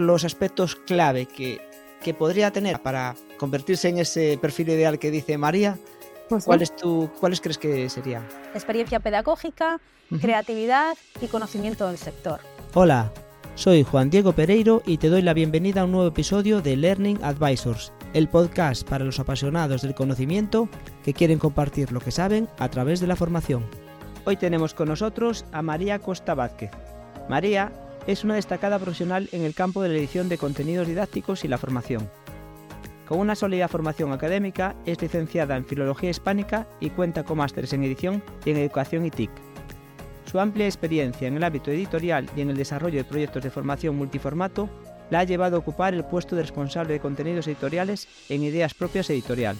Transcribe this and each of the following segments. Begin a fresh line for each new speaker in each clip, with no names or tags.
los aspectos clave que, que podría tener para convertirse en ese perfil ideal que dice María,
Pues sí.
¿cuáles, tú, ¿cuáles crees que serían?
Experiencia pedagógica, creatividad y conocimiento del sector.
Hola, soy Juan Diego Pereiro y te doy la bienvenida a un nuevo episodio de Learning Advisors, el podcast para los apasionados del conocimiento que quieren compartir lo que saben a través de la formación. Hoy tenemos con nosotros a María Costa Vázquez. María es una destacada profesional en el campo de la edición de contenidos didácticos y la formación. Con una sólida formación académica, es licenciada en Filología Hispánica y cuenta con másteres en edición y en Educación y TIC. Su amplia experiencia en el ámbito editorial y en el desarrollo de proyectos de formación multiformato la ha llevado a ocupar el puesto de responsable de contenidos editoriales en Ideas Propias Editorial.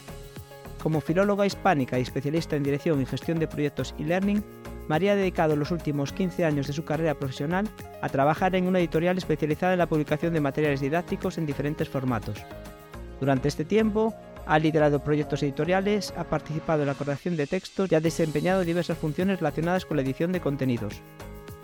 Como filóloga hispánica y especialista en dirección y gestión de proyectos e-learning, María ha dedicado los últimos 15 años de su carrera profesional a trabajar en una editorial especializada en la publicación de materiales didácticos en diferentes formatos. Durante este tiempo, ha liderado proyectos editoriales, ha participado en la corrección de textos y ha desempeñado diversas funciones relacionadas con la edición de contenidos.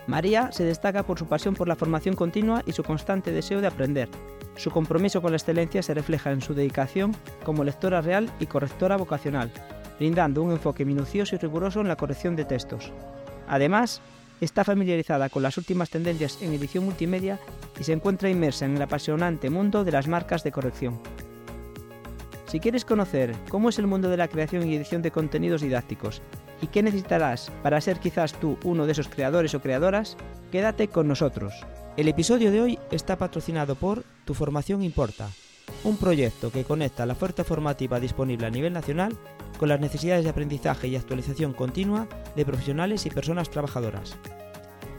María se destaca por su pasión por la formación continua y su constante deseo de aprender. Su compromiso con la excelencia se refleja en su dedicación como lectora real y correctora vocacional, brindando un enfoque minucioso y riguroso en la corrección de textos. Además, está familiarizada con las últimas tendencias en edición multimedia y se encuentra inmersa en el apasionante mundo de las marcas de corrección. Si quieres conocer cómo es el mundo de la creación y edición de contenidos didácticos y qué necesitarás para ser quizás tú uno de esos creadores o creadoras, quédate con nosotros. El episodio de hoy está patrocinado por Tu Formación Importa, un proyecto que conecta la oferta formativa disponible a nivel nacional con las necesidades de aprendizaje y actualización continua de profesionales y personas trabajadoras.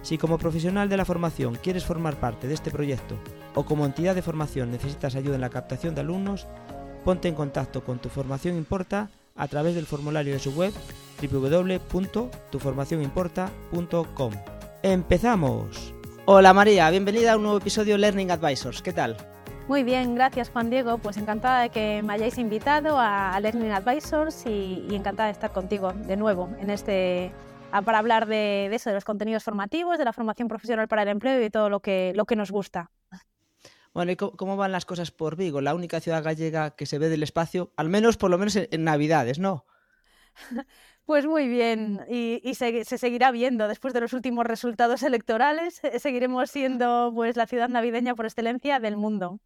Si como profesional de la formación quieres formar parte de este proyecto o como entidad de formación necesitas ayuda en la captación de alumnos, ponte en contacto con Tu Formación Importa a través del formulario de su web www.tuformacionimporta.com. ¡Empezamos! Hola María, bienvenida a un nuevo episodio Learning Advisors. ¿Qué tal?
Muy bien, gracias Juan Diego. Pues encantada de que me hayáis invitado a, Learning Advisors y, y encantada de estar contigo de nuevo en este para hablar de, de eso, de los contenidos formativos, de la formación profesional para el empleo y de todo lo que, lo que nos gusta.
Bueno, ¿y cómo, cómo van las cosas por Vigo? La única ciudad gallega que se ve del espacio, al menos por lo menos en, en Navidades, ¿no?
Pues muy bien, y, y se, se seguirá viendo después de los últimos resultados electorales. eh, Seguiremos siendo pues la ciudad navideña por excelencia del mundo.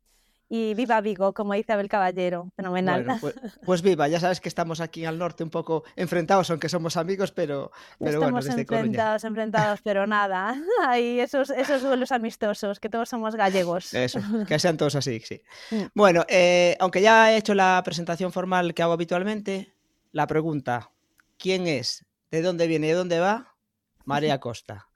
Y viva Vigo, como dice Abel Caballero, fenomenal.
Bueno, pues, pues viva, ya sabes que estamos aquí al norte un poco enfrentados, aunque somos amigos, pero, pero bueno,
Estamos
desde Coruña.
enfrentados, enfrentados, pero nada. Hay esos, esos duelos amistosos, que todos somos gallegos.
Eso, que sean todos así, sí.
Mm.
Bueno, eh, aunque ya he hecho la presentación formal que hago habitualmente, la pregunta, ¿quién es? ¿De dónde viene y de dónde va? María Costa.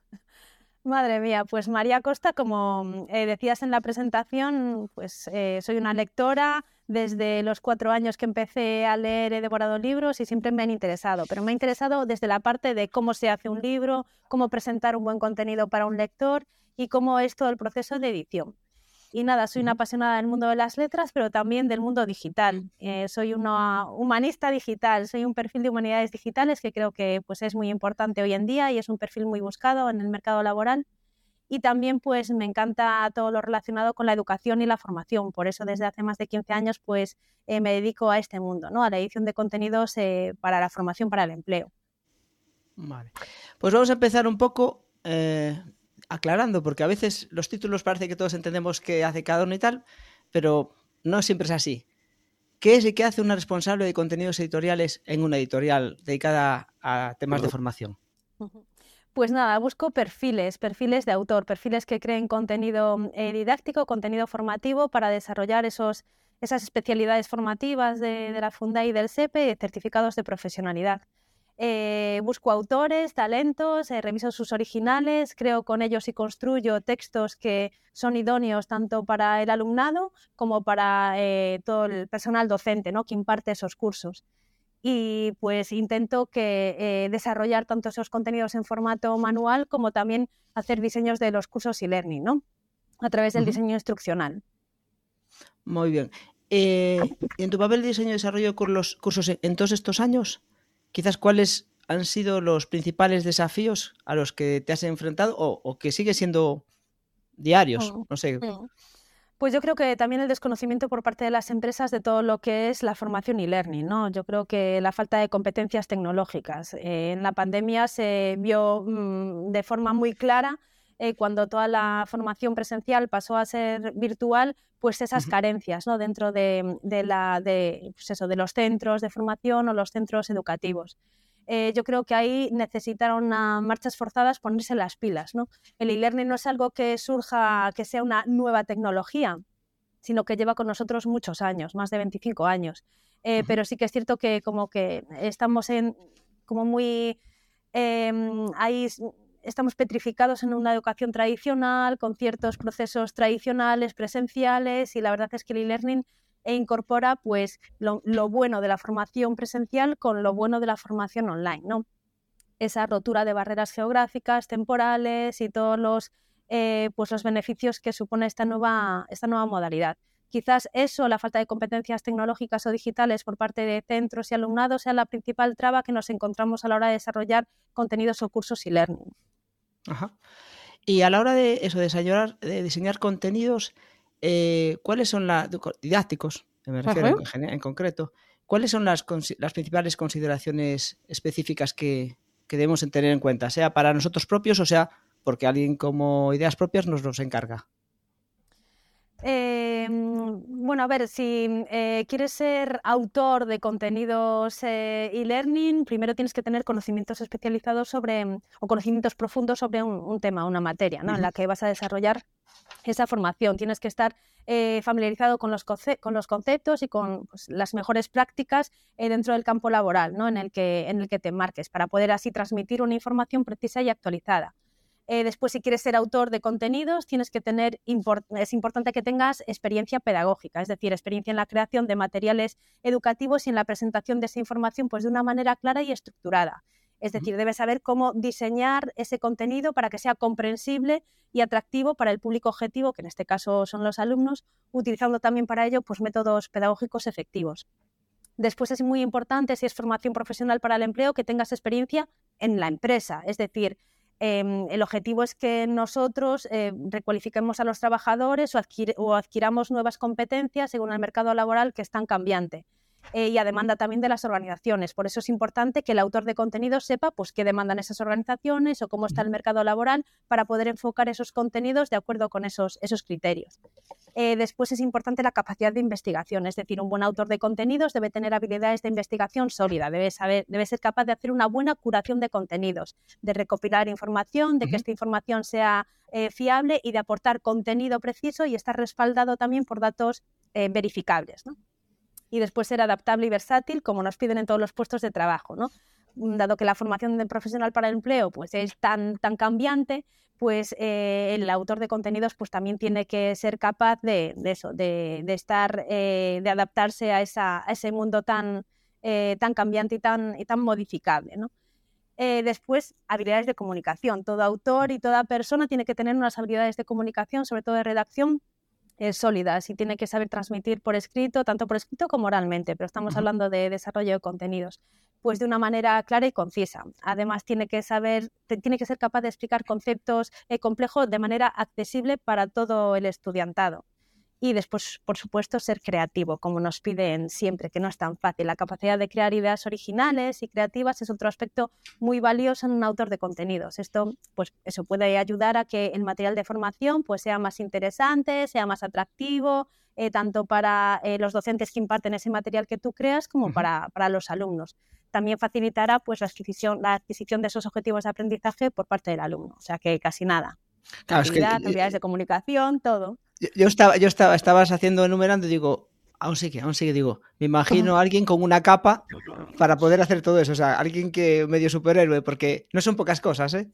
Madre mía, pues María Costa, como eh, decías en la presentación, pues eh, soy una lectora. Desde los cuatro años que empecé a leer he devorado libros y siempre me han interesado, pero me ha interesado desde la parte de cómo se hace un libro, cómo presentar un buen contenido para un lector y cómo es todo el proceso de edición. Y nada, soy una apasionada del mundo de las letras, pero también del mundo digital. Eh, soy una humanista digital, soy un perfil de humanidades digitales que creo que pues, es muy importante hoy en día y es un perfil muy buscado en el mercado laboral. Y también pues me encanta todo lo relacionado con la educación y la formación. Por eso desde hace más de 15 años pues eh, me dedico a este mundo, ¿no? a la edición de contenidos eh, para la formación para el empleo.
Vale. Pues vamos a empezar un poco eh, aclarando, porque a veces los títulos parece que todos entendemos qué hace cada uno y tal, pero no siempre es así. ¿Qué es y qué hace una responsable de contenidos editoriales en una editorial dedicada a temas de formación?
Pues nada, busco perfiles, perfiles de autor, perfiles que creen contenido eh, didáctico, contenido formativo para desarrollar esos, esas especialidades formativas de, de la Funda y del SEPE, certificados de profesionalidad. Eh, busco autores, talentos, eh, reviso sus originales, creo con ellos y construyo textos que son idóneos tanto para el alumnado como para eh, todo el personal docente ¿no? que imparte esos cursos y pues intento que desarrollar tanto esos contenidos en formato manual como también hacer diseños de los cursos y learning, ¿no? A través del diseño instruccional.
Muy bien. Y en tu papel de diseño y desarrollo de los cursos en todos estos años, quizás cuáles han sido los principales desafíos a los que te has enfrentado o, o que sigue siendo diarios.
Mm,
No sé.
Pues yo creo que también el desconocimiento por parte de las empresas de todo lo que es la formación y learning, ¿no? Yo creo que la falta de competencias tecnológicas. Eh, en la pandemia se vio mm, de forma muy clara eh, cuando toda la formación presencial pasó a ser virtual, pues esas carencias ¿no? dentro de, la, de, pues eso, de los centros de formación o los centros educativos. Eh, yo creo que ahí necesitaron a marchas forzadas ponerse las pilas. ¿no? El e-learning no es algo que surja, que sea una nueva tecnología, sino que lleva con nosotros muchos años, más de 25 años. Eh, pero sí que es cierto que como que estamos en como muy ahí estamos petrificados en una educación tradicional, con ciertos procesos tradicionales, presenciales, y la verdad es que el e-learning e incorpora pues lo, bueno de la formación presencial con lo bueno de la formación online, ¿no? Esa rotura de barreras geográficas, temporales y todos los, eh, pues los beneficios que supone esta nueva, esta nueva modalidad. Quizás eso, la falta de competencias tecnológicas o digitales por parte de centros y alumnados, sea la principal traba que nos encontramos a la hora de desarrollar contenidos o cursos y learning.
Ajá. Y a la hora de eso, de diseñar, de diseñar contenidos, eh, ¿cuáles son las didácticos, me refiero en, concreto, cuáles son las, las principales consideraciones específicas que, debemos tener en cuenta, sea para nosotros propios o sea porque alguien como ideas propias nos los encarga?
Em, bueno, a ver, si eh, quieres ser autor de contenidos eh, e-learning, primero tienes que tener conocimientos especializados sobre, o conocimientos profundos sobre un, tema, una materia, ¿no? En la que vas a desarrollar esa formación. Tienes que estar eh, familiarizado con los, con los, conceptos y con pues, las mejores prácticas eh, dentro del campo laboral ¿no? en, el que, en el que te marques, para poder así transmitir una información precisa y actualizada. Eh, después, si quieres ser autor de contenidos, tienes que tener, es importante que tengas experiencia pedagógica, es decir, experiencia en la creación de materiales educativos y en la presentación de esa información pues, de una manera clara y estructurada. Es decir, debes saber cómo diseñar ese contenido para que sea comprensible y atractivo para el público objetivo, que en este caso son los alumnos, utilizando también para ello pues, métodos pedagógicos efectivos. Después es muy importante, si es formación profesional para el empleo, que tengas experiencia en la empresa. Es decir, em, el objetivo es que nosotros eh, recualifiquemos a los trabajadores o, o, adquiramos nuevas competencias según el mercado laboral que es tan cambiante. Eh, y a demanda también de las organizaciones. Por eso es importante que el autor de contenidos sepa pues, qué demandan esas organizaciones o cómo está el mercado laboral para poder enfocar esos contenidos de acuerdo con esos, esos criterios. Eh, después es importante la capacidad de investigación, es decir, un buen autor de contenidos debe tener habilidades de investigación sólida, debe, saber, debe ser capaz de hacer una buena curación de contenidos, de recopilar información, de que esta información sea eh, fiable y de aportar contenido preciso y estar respaldado también por datos verificables. ¿no? Y después ser adaptable y versátil, como nos piden en todos los puestos de trabajo, ¿no? Dado que la formación de profesional para el empleo pues, es tan, tan cambiante, pues eh, el autor de contenidos pues, también tiene que ser capaz de, eso, de, estar, eh, de adaptarse a, esa, a, ese mundo tan, eh, tan cambiante y tan, y tan modificable, ¿no? después, habilidades de comunicación. Todo autor y toda persona tiene que tener unas habilidades de comunicación, sobre todo de redacción, sólidas y tiene que saber transmitir por escrito, tanto por escrito como oralmente, pero estamos hablando de desarrollo de contenidos, pues de una manera clara y concisa. Además, tiene que saber, tiene que ser capaz de explicar conceptos eh, complejos de manera accesible para todo el estudiantado y después, por supuesto, ser creativo, como nos piden siempre, que no es tan fácil. La capacidad de crear ideas originales y creativas es otro aspecto muy valioso en un autor de contenidos. Esto, pues, eso puede ayudar a que el material de formación pues, sea más interesante, sea más atractivo, eh, tanto para eh, los docentes que imparten ese material que tú creas como para, para, los alumnos. También facilitará pues, la, adquisición, la adquisición de esos objetivos de aprendizaje por parte del alumno. O sea que casi nada. Claro, habilidades de comunicación, todo.
Yo, estaba, yo estaba, estabas haciendo enumerando y digo, aún sigue, aún sigue, digo, me imagino a alguien con una capa para poder hacer todo eso, o sea, alguien que medio superhéroe, porque no son pocas cosas, ¿eh?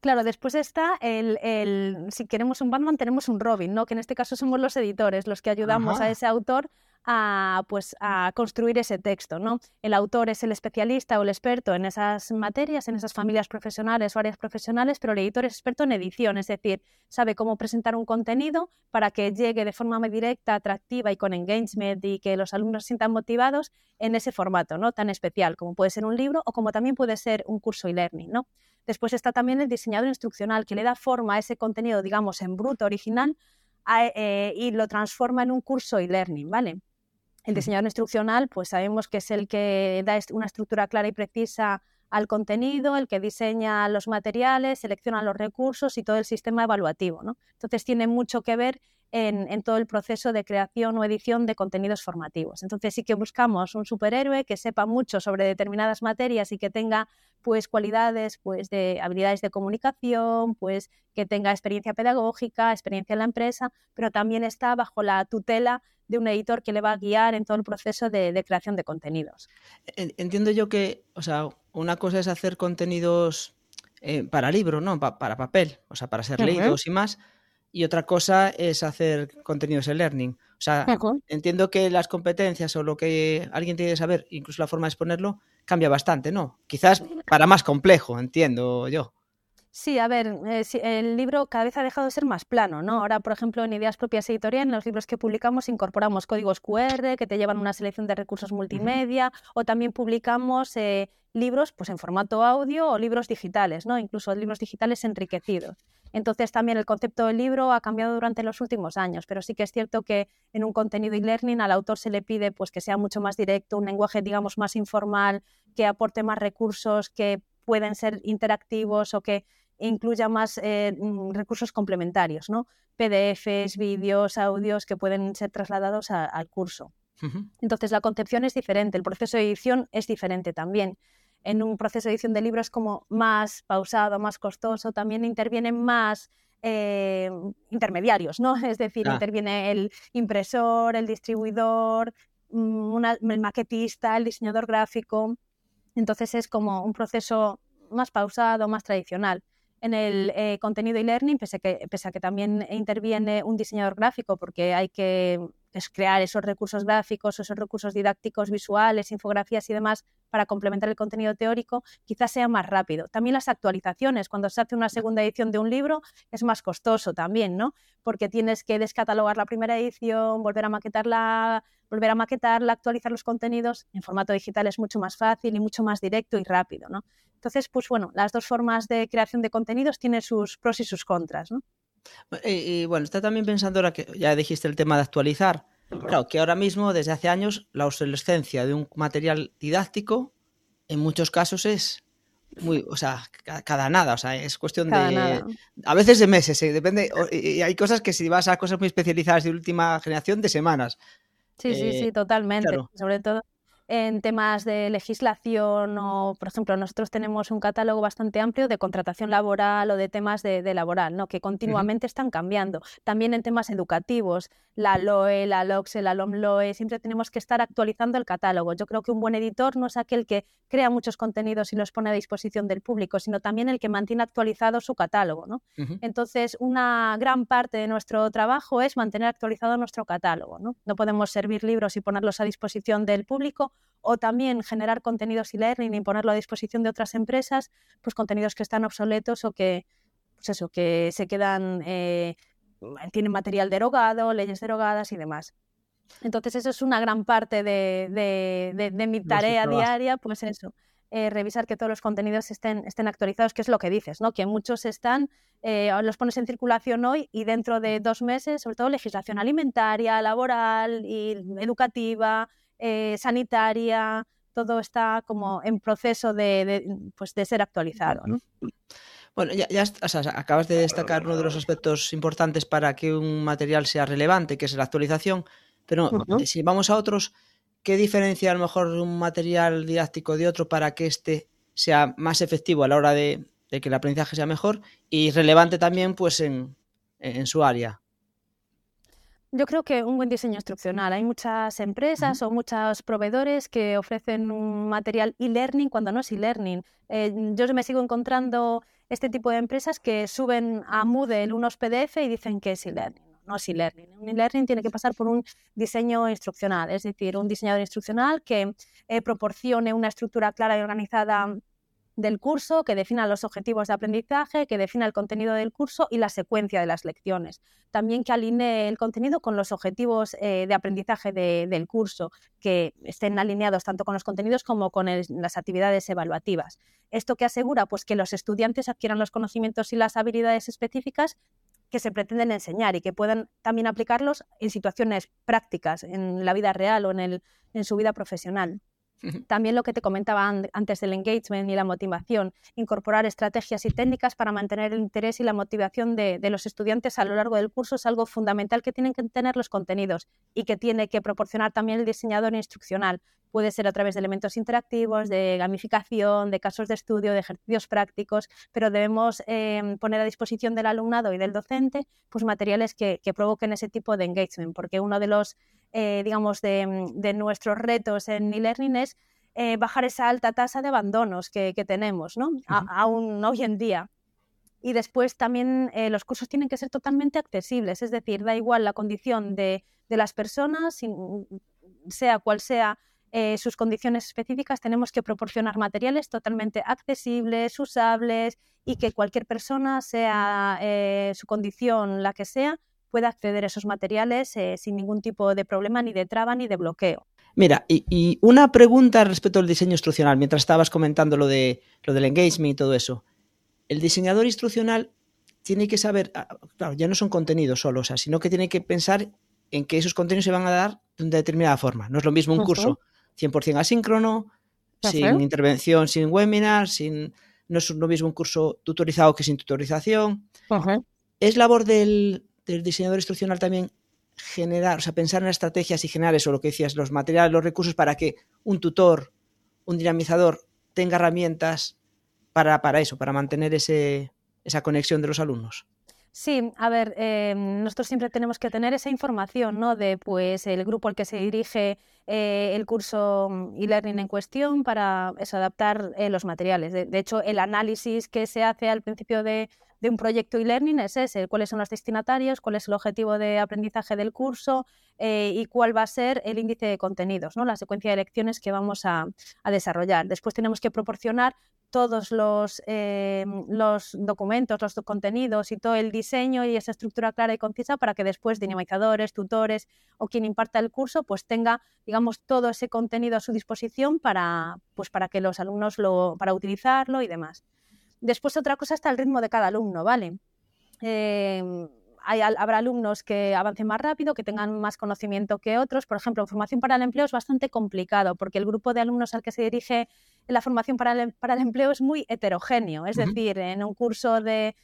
Claro, después está el, el, si queremos un Batman, tenemos un Robin, ¿no? Que en este caso somos los editores, los que ayudamos a ese autor a, pues, a construir ese texto. ¿no? El autor es el especialista o el experto en esas materias, en esas familias profesionales o áreas profesionales, pero el editor es experto en edición, es decir, sabe cómo presentar un contenido para que llegue de forma muy directa, atractiva y con engagement y que los alumnos se sientan motivados en ese formato ¿no? tan especial como puede ser un libro o como también puede ser un curso e-learning. ¿no? Después está también el diseñador instruccional que le da forma a ese contenido, digamos, en bruto original eh, y lo transforma en un curso e-learning, ¿vale? El diseñador instruccional, pues sabemos que es el que da una estructura clara y precisa al contenido, el que diseña los materiales, selecciona los recursos y todo el sistema evaluativo. ¿no? Entonces tiene mucho que ver en, todo el proceso de creación o edición de contenidos formativos. Entonces sí que buscamos un superhéroe que sepa mucho sobre determinadas materias y que tenga pues cualidades pues de habilidades de comunicación, pues que tenga experiencia pedagógica, experiencia en la empresa, pero también está bajo la tutela de un editor que le va a guiar en todo el proceso de, creación de contenidos.
Entiendo yo que, o sea, una cosa es hacer contenidos eh, para libro, ¿no? para papel, o sea, para ser leídos y más, y otra cosa es hacer contenidos en learning. O sea, entiendo que las competencias o lo que alguien tiene que saber, incluso la forma de exponerlo, cambia bastante, ¿no? Quizás para más complejo, entiendo yo.
Sí, a ver, eh, el libro cada vez ha dejado de ser más plano, ¿no? Ahora, por ejemplo, en Ideas Propias Editorial, en los libros que publicamos incorporamos códigos QR que te llevan una selección de recursos multimedia o también publicamos eh, libros pues, en formato audio o libros digitales, ¿no? Incluso libros digitales enriquecidos. Entonces también el concepto del libro ha cambiado durante los últimos años, pero sí que es cierto que en un contenido e-learning al autor se le pide pues, que sea mucho más directo, un lenguaje digamos más informal, que aporte más recursos, que pueden ser interactivos o que incluya más eh, mm, recursos complementarios, ¿no? PDFs, vídeos, audios que pueden ser trasladados al curso. Entonces la concepción es diferente, el proceso de edición es diferente también. En un proceso de edición de libros como más pausado, más costoso, también intervienen más eh, intermediarios, ¿no? Es decir, ah. interviene el impresor, el distribuidor, mm, el maquetista, el diseñador gráfico. Entonces es como un proceso más pausado, más tradicional en el eh, contenido e-learning, pese, pese, a que también interviene un diseñador gráfico, porque hay que crear esos recursos gráficos, esos recursos didácticos visuales, infografías y demás para complementar el contenido teórico, quizás sea más rápido. También las actualizaciones, cuando se hace una segunda edición de un libro, es más costoso también, ¿no? Porque tienes que descatalogar la primera edición, volver a maquetarla, volver a maquetarla, actualizar los contenidos. En formato digital es mucho más fácil y mucho más directo y rápido, ¿no? Entonces, pues bueno, las dos formas de creación de contenidos tienen sus pros y sus contras, ¿no?
Y, bueno, está también pensando ahora que ya dijiste el tema de actualizar. Claro, que ahora mismo, desde hace años, la obsolescencia de un material didáctico en muchos casos es muy, o sea, cada nada, o sea, es cuestión de, a veces de meses, ¿eh? depende, y hay cosas que si vas a cosas muy especializadas de última generación, de semanas.
Sí, sí, sí, eh, totalmente, sobre todo en temas de legislación o, por ejemplo, nosotros tenemos un catálogo bastante amplio de contratación laboral o de temas de, laboral, ¿no? que continuamente están cambiando. También en temas educativos, la LOE, la LOCSE, la LOMLOE, siempre tenemos que estar actualizando el catálogo. Yo creo que un buen editor no es aquel que crea muchos contenidos y los pone a disposición del público, sino también el que mantiene actualizado su catálogo. ¿no? Entonces, una gran parte de nuestro trabajo es mantener actualizado nuestro catálogo. ¿no? no podemos servir libros y ponerlos a disposición del público o también generar contenidos e-learning y ponerlo a disposición de otras empresas, pues contenidos que están obsoletos o que, pues eso, que se quedan, eh, tienen material derogado, leyes derogadas y demás. Entonces eso es una gran parte de, mi tarea diaria, pues eso, eh, revisar que todos los contenidos estén, estén actualizados, que es lo que dices, ¿no? Que muchos están, eh, los pones en circulación hoy y dentro de dos meses, sobre todo legislación alimentaria, laboral y educativa, eh, sanitaria, todo está como en proceso de, pues de ser actualizado.
Bueno, ya, acabas de destacar uno de los aspectos importantes para que un material sea relevante, que es la actualización, pero si vamos a otros, ¿qué diferencia a lo mejor un material didáctico de otro para que éste sea más efectivo a la hora de, que el aprendizaje sea mejor y relevante también pues en su área?
Yo creo que un buen diseño instruccional. Hay muchas empresas o muchos proveedores que ofrecen un material e-learning cuando no es e-learning. Eh, yo me sigo encontrando este tipo de empresas que suben a Moodle unos PDF y dicen que es e-learning. No es e-learning. Un e-learning tiene que pasar por un diseño instruccional, es decir, un diseñador instruccional que eh, proporcione una estructura clara y organizada del curso, que defina los objetivos de aprendizaje, que defina el contenido del curso y la secuencia de las lecciones. También que alinee el contenido con los objetivos eh, de aprendizaje del curso, que estén alineados tanto con los contenidos como con las actividades evaluativas. Esto que asegura pues, que los estudiantes adquieran los conocimientos y las habilidades específicas que se pretenden enseñar y que puedan también aplicarlos en situaciones prácticas, en la vida real o en, el, en su vida profesional. También lo que te comentaba antes del engagement y la motivación, incorporar estrategias y técnicas para mantener el interés y la motivación de, los estudiantes a lo largo del curso es algo fundamental que tienen que tener los contenidos y que tiene que proporcionar también el diseñador instruccional. Puede ser a través de elementos interactivos, de gamificación, de casos de estudio, de ejercicios prácticos, pero debemos em, poner a disposición del alumnado y del docente pues, materiales que, que provoquen ese tipo de engagement, porque uno de los eh, digamos, mm, de, nuestros retos en e-learning es eh, bajar esa alta tasa de abandonos que, tenemos, ¿no? aún hoy en día. Y después también eh, los cursos tienen que ser totalmente accesibles, es decir, da igual la condición de, las personas, sea cual sea sus condiciones específicas, tenemos que proporcionar materiales totalmente accesibles, usables y que cualquier persona, sea su condición la que sea, pueda acceder a esos materiales eh, sin ningún tipo de problema, ni de traba, ni de bloqueo.
Mira, y, una pregunta respecto al diseño instruccional, mientras estabas comentando lo, de, lo del engagement y todo eso. El diseñador instruccional tiene que saber, ah, claro, ya no son contenidos solo, o sea, sino que tiene que pensar en que esos contenidos se van a dar de una determinada forma. No es lo mismo un curso 100% asíncrono, sin intervención, sin webinar, sin, no es lo mismo un curso tutorizado que sin tutorización. Es labor del, del diseñador instruccional también generar, o sea, pensar en estrategias y generar eso, lo que decías, los materiales, los recursos para que un tutor, un dinamizador tenga herramientas para, para eso, para mantener ese, esa conexión de los alumnos.
Sí, a ver, eh, nosotros siempre tenemos que tener esa información, ¿no? De pues el grupo al que se dirige eh, el curso mm, e-learning en cuestión para eso, adaptar eh, los materiales. De, hecho, el análisis que se hace al principio de, de un proyecto e-learning es ese, cuáles son los destinatarios, cuál es el objetivo de aprendizaje del curso eh, y cuál va a ser el índice de contenidos, ¿no? la secuencia de lecciones que vamos a, desarrollar. Después tenemos que proporcionar todos los, eh, los documentos, los contenidos y todo el diseño y esa estructura clara y concisa para que después dinamizadores, tutores o quien imparta el curso pues tenga digamos todo ese contenido a su disposición para, pues, para que los alumnos lo, para utilizarlo y demás. Después otra cosa está el ritmo de cada alumno, ¿vale? Em, habrá alumnos que avancen más rápido, que tengan más conocimiento que otros. Por ejemplo, en formación para el empleo es bastante complicado porque el grupo de alumnos al que se dirige la formación para el, para el empleo es muy heterogéneo. Es decir, en un curso de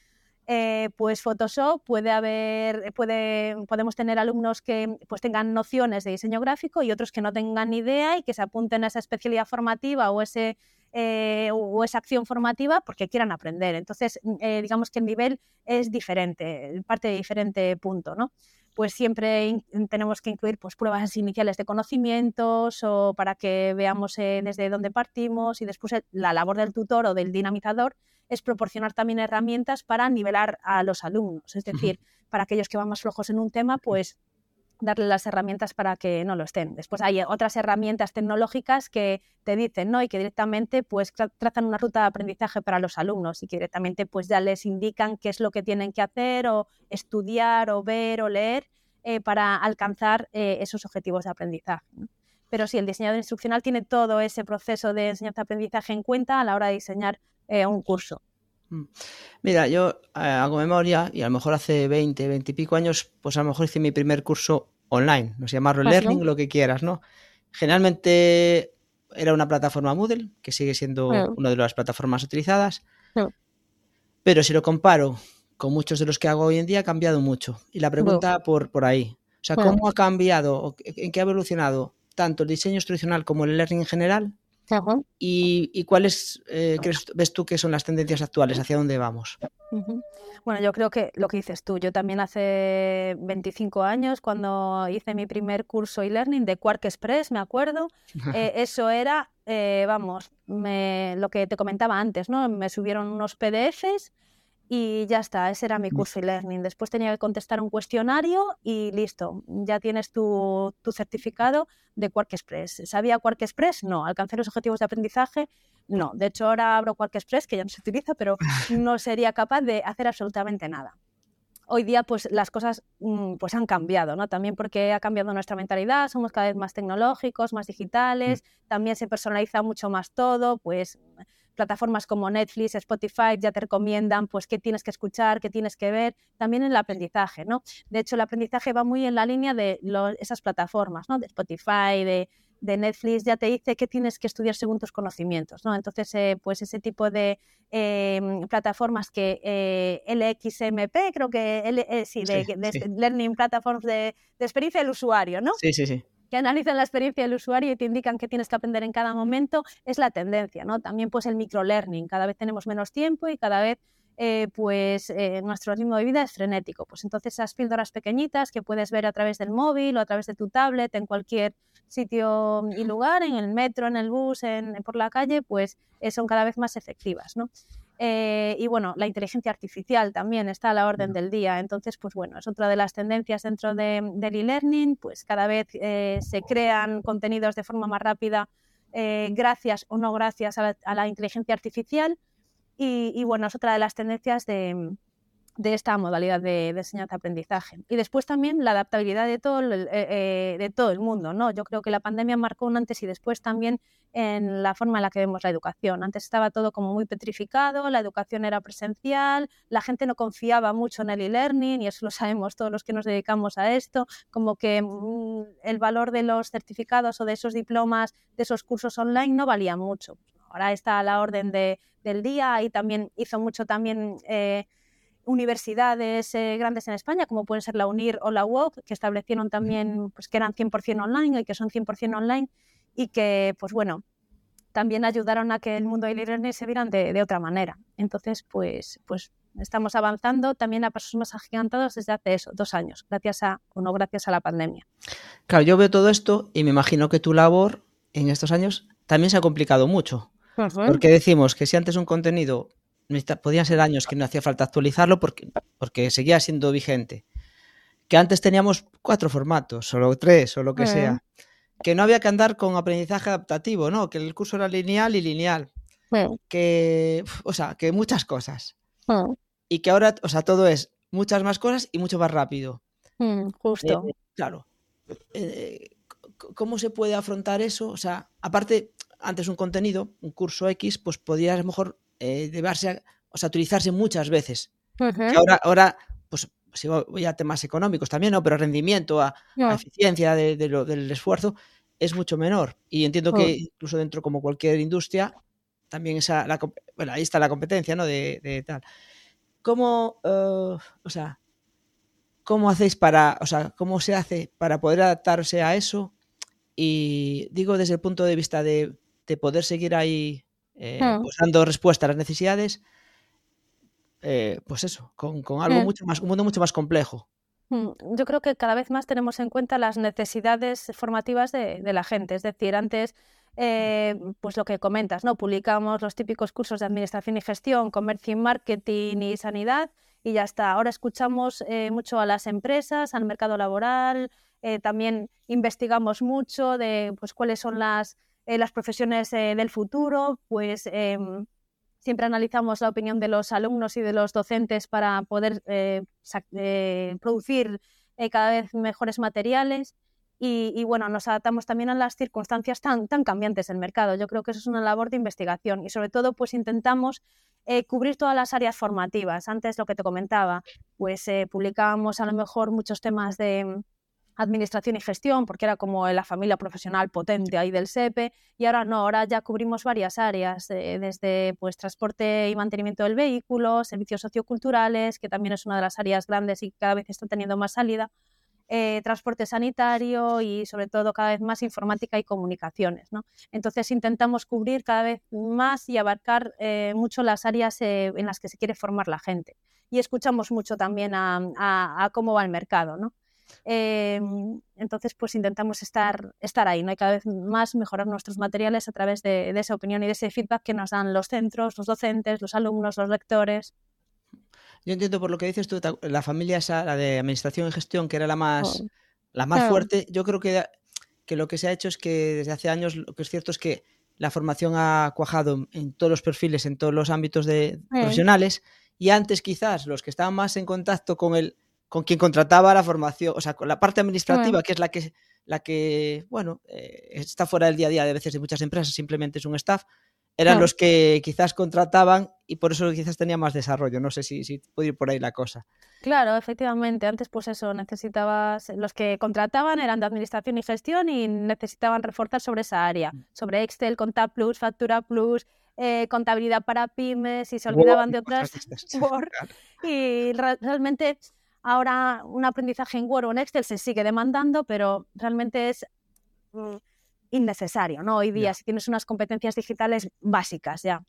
eh, pues Photoshop puede haber, puede, podemos tener alumnos que pues tengan nociones de diseño gráfico y otros que no tengan ni idea y que se apunten a esa especialidad formativa o ese eh, o esa acción formativa porque quieran aprender. Entonces, mm, eh, digamos que el nivel es diferente, parte de diferente punto, ¿no? Pues siempre tenemos que incluir pues, pruebas iniciales de conocimientos o para que veamos eh, desde dónde partimos y después la labor del tutor o del dinamizador es proporcionar también herramientas para nivelar a los alumnos. Es decir, para aquellos que van más flojos en un tema, pues darle las herramientas para que no lo estén. Después hay otras herramientas tecnológicas que te dicen, ¿no? Y que directamente pues trazan una ruta de aprendizaje para los alumnos y que directamente pues ya les indican qué es lo que tienen que hacer o estudiar o ver o leer eh, para alcanzar eh, esos objetivos de aprendizaje. Pero sí, el diseñador instruccional tiene todo ese proceso de enseñanza-aprendizaje en cuenta a la hora de diseñar eh, un curso.
Mm. Mira, yo hago memoria y a lo mejor hace 20, 20 y pico años, pues a lo mejor hice mi primer curso online, no sé llamarlo learning, lo que quieras, ¿no? Generalmente era una plataforma Moodle, que sigue siendo una de las plataformas utilizadas, pero si lo comparo con muchos de los que hago hoy en día, ha cambiado mucho. Y la pregunta por, por ahí, o sea, ¿cómo ha cambiado, en qué ha evolucionado tanto el diseño instruccional como el learning en general? ¿Y, cuáles eh, ves tú que son las tendencias actuales? ¿Hacia dónde vamos?
Bueno, yo creo que lo que dices tú, yo también hace 25 años, cuando hice mi primer curso e-learning de Quark Express, me acuerdo, eh, eso era, eh, vamos, lo que te comentaba antes, ¿no? Me subieron unos PDFs y ya está, ese era mi curso e-learning. Después tenía que contestar un cuestionario y listo, ya tienes tu, certificado de Quark Express. ¿Sabía Quark Express? No. ¿Alcancé los objetivos de aprendizaje? No. De hecho, ahora abro Quark Express, que ya no se utiliza, pero no sería capaz de hacer absolutamente nada. Hoy día, pues las cosas mm, pues, han cambiado, ¿no? También porque ha cambiado nuestra mentalidad, somos cada vez más tecnológicos, más digitales, mm. también se personaliza mucho más todo, pues plataformas como Netflix, Spotify ya te recomiendan pues qué tienes que escuchar, qué tienes que ver, también en el aprendizaje, ¿no? De hecho, el aprendizaje va muy en la línea de esas plataformas, ¿no? De Spotify, de, de Netflix ya te dice qué tienes que estudiar según tus conocimientos, ¿no? Entonces, eh, pues ese tipo de em, plataformas que eh, LXMP, creo que eh, sí, de, Learning Platforms de, experiencia del usuario, ¿no?
Sí, sí, sí
que analizan la experiencia del usuario y te indican qué tienes que aprender en cada momento, es la tendencia, ¿no? También pues el microlearning, cada vez tenemos menos tiempo y cada vez eh, pues eh, nuestro ritmo de vida es frenético. Pues entonces esas píldoras pequeñitas que puedes ver a través del móvil o a través de tu tablet en cualquier sitio y lugar, en el metro, en el bus, en, por la calle, pues eh, son cada vez más efectivas, ¿no? Y bueno, la inteligencia artificial también está a la orden del día. Entonces, pues bueno, es otra de las tendencias dentro de, del e-learning. Pues cada vez se crean contenidos de forma más rápida gracias o no gracias a la inteligencia artificial. Y, bueno, es otra de las tendencias de, esta modalidad de, enseñanza-aprendizaje. Y después también la adaptabilidad de todo, el, eh, eh, de todo el mundo. ¿no? Yo creo que la pandemia marcó un antes y después también en la forma en la que vemos la educación. Antes estaba todo como muy petrificado, la educación era presencial, la gente no confiaba mucho en el e-learning y eso lo sabemos todos los que nos dedicamos a esto, como que mm, el valor de los certificados o de esos diplomas, de esos cursos online no valía mucho ahora está a la orden de, del día y también hizo mucho también eh, universidades eh, grandes en España, como pueden ser la UNIR o la UOC, que establecieron también pues, que eran 100% online y que son 100% online y que, pues bueno, también ayudaron a que el mundo del e-learning se vieran de, de, otra manera. Entonces, pues, pues estamos avanzando también a pasos más agigantados desde hace eso, dos años, gracias a, o no gracias a la pandemia.
Claro, yo veo todo esto y me imagino que tu labor en estos años también se ha complicado mucho. Porque decimos que si antes un contenido podían ser años que no hacía falta actualizarlo porque, porque seguía siendo vigente. Que antes teníamos cuatro formatos, o tres, o lo que sea. Que no había que andar con aprendizaje adaptativo, ¿no? Que el curso era lineal y lineal. Que, o sea, que muchas cosas. Y que ahora, o sea, todo es muchas más cosas y mucho más rápido.
Mm, justo.
Eh, claro. Eh, ¿Cómo se puede afrontar eso? O sea, aparte, antes un contenido, un curso X, pues podía a lo mejor eh, deberse, o sea, utilizarse muchas veces. ahora, ahora, pues si voy a temas económicos también, ¿no? Pero rendimiento, a, eficiencia de, lo, del esfuerzo es mucho menor. Y entiendo que incluso dentro, como cualquier industria, también esa, la, bueno, ahí está la competencia, ¿no? De, tal. ¿Cómo, uh, o sea, cómo hacéis para, o sea, cómo se hace para poder adaptarse a eso? Y digo desde el punto de vista de de poder seguir ahí eh, hmm. pues dando respuesta a las necesidades, eh, pues eso, con, algo hmm. mucho más, un mundo mucho más complejo.
Hmm. Yo creo que cada vez más tenemos en cuenta las necesidades formativas de, la gente. Es decir, antes, eh, pues lo que comentas, ¿no? Publicamos los típicos cursos de administración y gestión, comercio y marketing y sanidad, y ya está. Ahora escuchamos mucho a las empresas, al mercado laboral, también investigamos mucho de pues, cuáles son las eh, las profesiones eh, del futuro, pues em, siempre analizamos la opinión de los alumnos y de los docentes para poder eh, producir cada vez mejores materiales. Y, bueno, nos adaptamos también a las circunstancias tan, tan cambiantes del mercado. Yo creo que eso es una labor de investigación y sobre todo pues intentamos cubrir todas las áreas formativas. Antes lo que te comentaba, pues publicábamos a lo mejor muchos temas de, administración y gestión, porque era como la familia profesional potente ahí del SEPE, y ahora no, ahora ya cubrimos varias áreas, eh, desde pues transporte y mantenimiento del vehículo, servicios socioculturales, que también es una de las áreas grandes y cada vez está teniendo más salida, eh, transporte sanitario y sobre todo cada vez más informática y comunicaciones. ¿no? Entonces intentamos cubrir cada vez más y abarcar eh, mucho las áreas en las que se quiere formar la gente. Y escuchamos mucho también a, a cómo va el mercado. ¿no? Em, entonces, pues intentamos estar, estar ahí, ¿no? hay cada vez más mejorar nuestros materiales a través de, esa opinión y de ese feedback que nos dan los centros, los docentes, los alumnos, los lectores.
Yo entiendo por lo que dices tú, la familia esa, la de administración y gestión, que era la más, oh. la más fuerte, yo creo que, que lo que se ha hecho es que desde hace años lo que es cierto es que la formación ha cuajado en todos los perfiles, en todos los ámbitos de, profesionales, y antes quizás los que estaban más en contacto con el con quien contrataba la formación, o sea, con la parte administrativa, que es la que, la que bueno, eh, está fuera del día a día de veces de muchas empresas, simplemente es un staff, eran los que quizás contrataban y por eso quizás tenía más desarrollo. No sé si, si puede ir por ahí la cosa.
Claro, efectivamente. Antes, pues eso, necesitabas. Los que contrataban eran de administración y gestión y necesitaban reforzar sobre esa área, mm. sobre Excel, Conta Plus, Factura Plus, eh, contabilidad para pymes y se olvidaban de otras. Y realmente ahora un aprendizaje en Word o en Excel se sigue demandando, pero realmente es mm, innecesario, ¿no? Hoy día, si tienes unas competencias digitales básicas ya.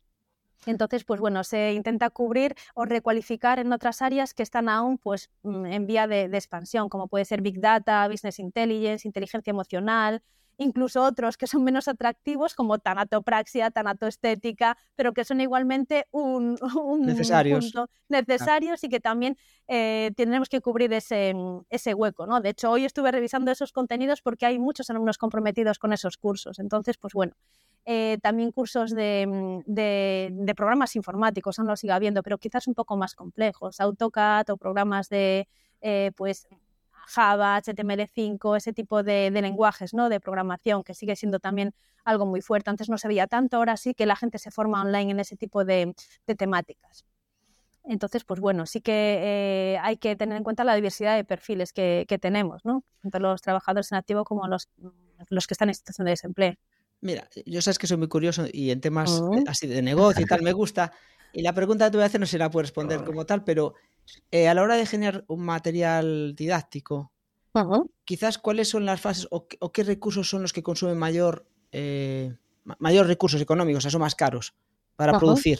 Entonces, pues bueno, se intenta cubrir o recualificar en otras áreas que están aún pues, mm, en vía de, de expansión, como puede ser Big Data, Business Intelligence, inteligencia emocional, incluso otros que son menos atractivos como tanatopraxia, tanatoestética, pero que son igualmente un,
necesarios.
punto necesarios y que también eh, tendremos que cubrir ese, ese hueco. ¿no? De hecho, hoy estuve revisando esos contenidos porque hay muchos alumnos comprometidos con esos cursos. Entonces, pues bueno, eh, también cursos de, de, programas informáticos, aún lo sigue habiendo, pero quizás un poco más complejos, AutoCAD o programas de eh, pues Java, HTML5, ese tipo de, lenguajes ¿no? de programación, que sigue siendo también algo muy fuerte. Antes no se veía tanto, ahora sí que la gente se forma online en ese tipo de, temáticas. Entonces, pues bueno, sí que eh, hay que tener en cuenta la diversidad de perfiles que, tenemos, ¿no? Tanto los trabajadores en activo como los, los que están en situación de desempleo.
Mira, yo sabes que soy muy curioso y en temas así de negocio y tal me gusta. Y la pregunta que te voy a hacer no se la puedo responder como tal, pero eh, a la hora de generar un material didáctico, quizás cuáles son las fases o, qué recursos son los que consumen mayor, eh, mayor recursos económicos, o sea, son más caros para producir.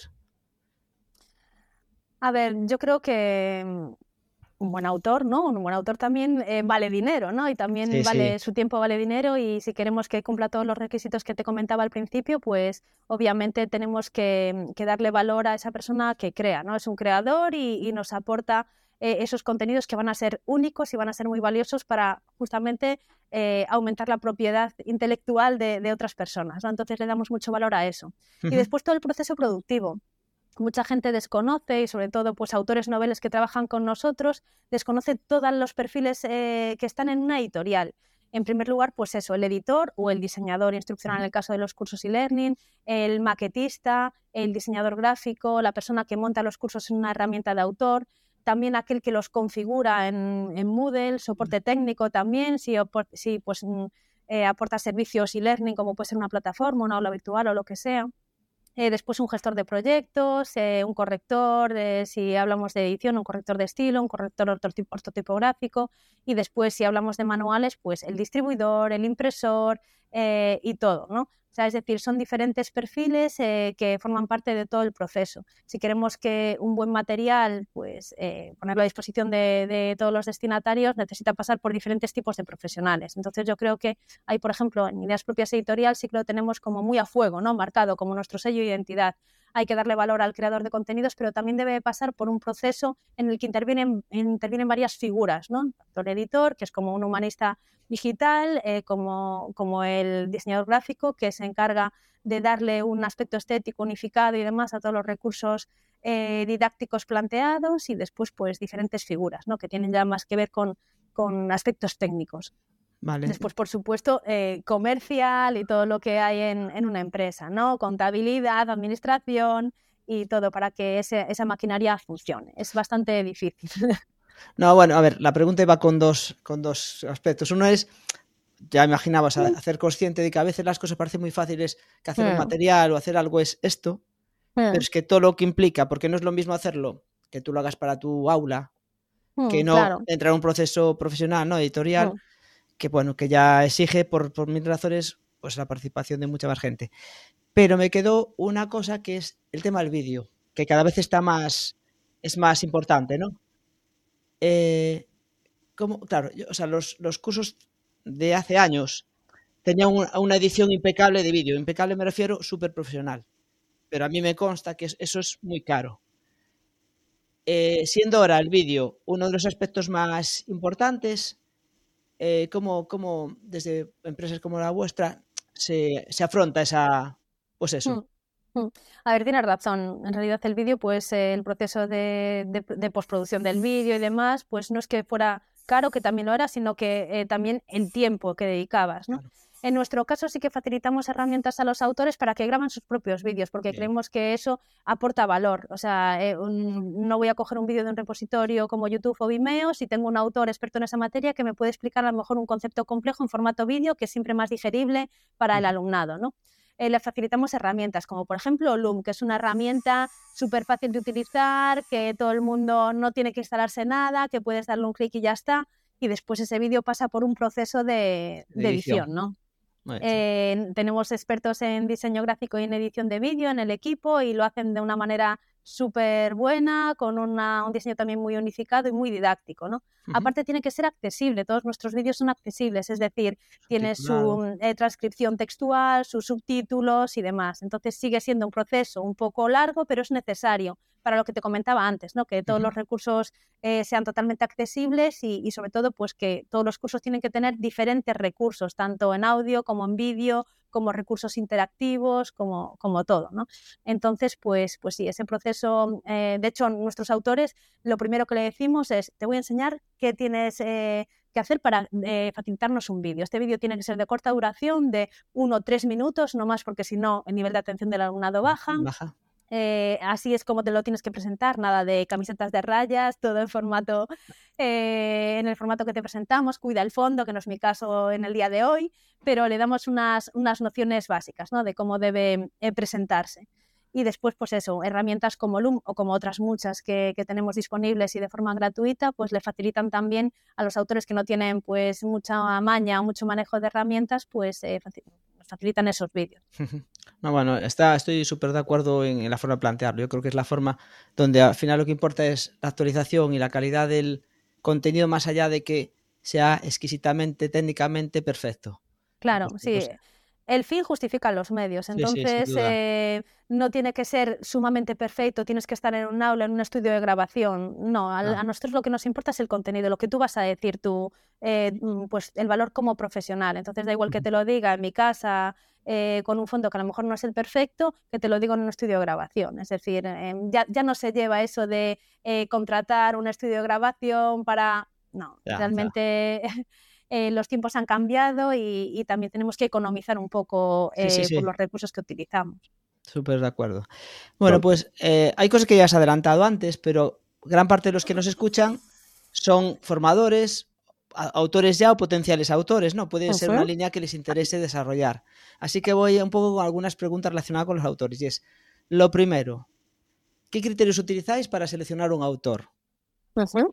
A ver, yo creo que un buen autor, ¿no? Un buen autor también eh, vale dinero, ¿no? Y también vale su tiempo vale dinero y si queremos que cumpla todos los requisitos que te comentaba al principio, pues obviamente tenemos que, darle valor a esa persona que crea, ¿no? Es un creador y, nos aporta eh, esos contenidos que van a ser únicos y van a ser muy valiosos para justamente eh, aumentar la propiedad intelectual de, otras personas, ¿no? Entonces le damos mucho valor a eso. Y después todo el proceso productivo mucha gente desconoce y sobre todo pues autores noveles que trabajan con nosotros desconoce todos los perfiles eh, que están en una editorial. En primer lugar, pues eso, el editor o el diseñador instruccional en el caso de los cursos e-learning, el maquetista, el diseñador gráfico, la persona que monta los cursos en una herramienta de autor, también aquel que los configura en, Moodle, soporte técnico también, si, pues, mm, eh, aporta servicios e-learning como puede ser una plataforma, una aula virtual o lo que sea. Eh, después un gestor de proyectos, eh, un corrector, de, si hablamos de edición, un corrector de estilo, un corrector ortotipográfico y después si hablamos de manuales, pues el distribuidor, el impresor eh, y todo, ¿no? Es decir, son diferentes perfiles eh, que forman parte de todo el proceso. Si queremos que un buen material, pues eh, ponerlo a disposición de, todos los destinatarios, necesita pasar por diferentes tipos de profesionales. Entonces yo creo que hay, por ejemplo, en Ideas Propias Editorial sí que lo tenemos como muy a fuego, ¿no? Marcado como nuestro sello de identidad hay que darle valor al creador de contenidos, pero también debe pasar por un proceso en el que intervienen, intervienen varias figuras, ¿no? Tanto el editor, que es como un humanista digital, eh, como, como el diseñador gráfico, que se encarga de darle un aspecto estético unificado y demás a todos los recursos eh, didácticos planteados y después pues diferentes figuras, ¿no? Que tienen ya más que ver con, con aspectos técnicos. Después, por supuesto, eh, comercial y todo lo que hay en, una empresa, ¿no? Contabilidad, administración y todo para que esa maquinaria funcione. Es bastante difícil.
No, bueno, a ver, la pregunta iba con dos, con dos aspectos. Uno es, ya imaginabas, hacer consciente de que a veces las cosas parecen muy fáciles, que hacer un mm. material o hacer algo es esto, mm. pero es que todo lo que implica, porque no es lo mismo hacerlo que tú lo hagas para tu aula, que mm, no entrar en un proceso profesional, ¿no? Editorial que bueno, que ya exige por, por mil razones pues la participación de mucha más gente. Pero me quedó una cosa que es el tema del vídeo, que cada vez está más, es más importante, ¿no? Eh, como, claro, o sea, los, cursos de hace años tenían una edición impecable de vídeo. Impecable me refiero súper profesional. Pero a mí me consta que eso es muy caro. Eh, siendo ahora el vídeo uno de los aspectos más importantes, eh, cómo, desde empresas como la vuestra se, afronta esa, pues eso.
Mm, mm. A ver, tienes razón. En realidad el vídeo, pues el proceso de, postproducción del vídeo y demás, pues no es que fuera caro, que también lo era, sino que eh, también el tiempo que dedicabas, ¿no? En nuestro caso sí que facilitamos herramientas a los autores para que graben sus propios vídeos, porque creemos que eso aporta valor. O sea, eh, no voy a coger un vídeo de un repositorio como YouTube o Vimeo si tengo un autor experto en esa materia que me puede explicar a lo mejor un concepto complejo en formato vídeo que es siempre más digerible para el alumnado, ¿no? Eh, le facilitamos herramientas, como por ejemplo Loom, que es una herramienta súper fácil de utilizar, que todo el mundo no tiene que instalarse nada, que puedes darle un clic y ya está, y después ese vídeo pasa por un proceso de, edición, ¿no? Eh, tenemos expertos en diseño gráfico y en edición de vídeo en el equipo y lo hacen de una manera súper buena, con un diseño también muy unificado y muy didáctico, ¿no? Aparte tiene que ser accesible, todos nuestros vídeos son accesibles, es decir, tiene su eh, transcripción textual, sus subtítulos y demás. Entonces sigue siendo un proceso un poco largo, pero es necesario para lo que te comentaba antes, ¿no? Que todos los recursos eh, sean totalmente accesibles y, y, sobre todo, pues que todos los cursos tienen que tener diferentes recursos, tanto en audio como en vídeo, como recursos interactivos, como, como todo, ¿no? Entonces, pues, pues sí, ese proceso, eh, de hecho, nuestros autores, lo primero que le decimos es, te voy a enseñar qué tienes eh, que hacer para eh, facilitarnos un vídeo. Este vídeo tiene que ser de corta duración, de uno o tres minutos, no más porque si no, el nivel de atención del alumnado baja. Baja. Eh, así es como te lo tienes que presentar, nada de camisetas de rayas, todo en formato, eh, en el formato que te presentamos, cuida el fondo, que no es mi caso en el día de hoy, pero le damos unas, unas nociones básicas ¿no? de cómo debe eh, presentarse. Y después, pues eso, herramientas como Loom o como otras muchas que, que, tenemos disponibles y de forma gratuita, pues le facilitan también a los autores que no tienen pues mucha maña o mucho manejo de herramientas, pues facilitan esos vídeos.
No, bueno, está, estoy súper de acuerdo en, la forma de plantearlo. Yo creo que es la forma donde al final lo que importa es la actualización y la calidad del contenido más allá de que sea exquisitamente, técnicamente perfecto.
Claro, sí el fin justifica los medios. Entonces, eh, no tiene que ser sumamente perfecto, tienes que estar en un aula, en un estudio de grabación. No, a, nosotros lo que nos importa es el contenido, lo que tú vas a decir, tú, eh, mm, pues el valor como profesional. Entonces, da igual que te lo diga en mi casa. Eh, con un fondo que a lo mejor no es el perfecto, que te lo digo en un estudio de grabación. Es decir, ya, ya, no se lleva eso de contratar un estudio de grabación para... No, realmente Eh, los tiempos han cambiado y, también tenemos que economizar un poco eh, por los recursos que utilizamos.
Súper de acuerdo. Bueno, pues eh, hay cosas que ya has adelantado antes, pero gran parte de los que nos escuchan son formadores, autores ya o potenciales autores, ¿no? Puede ser una línea que les interese desarrollar. Así que voy un poco con algunas preguntas relacionadas con los autores. Y es, lo primero, ¿qué criterios utilizáis para seleccionar un autor?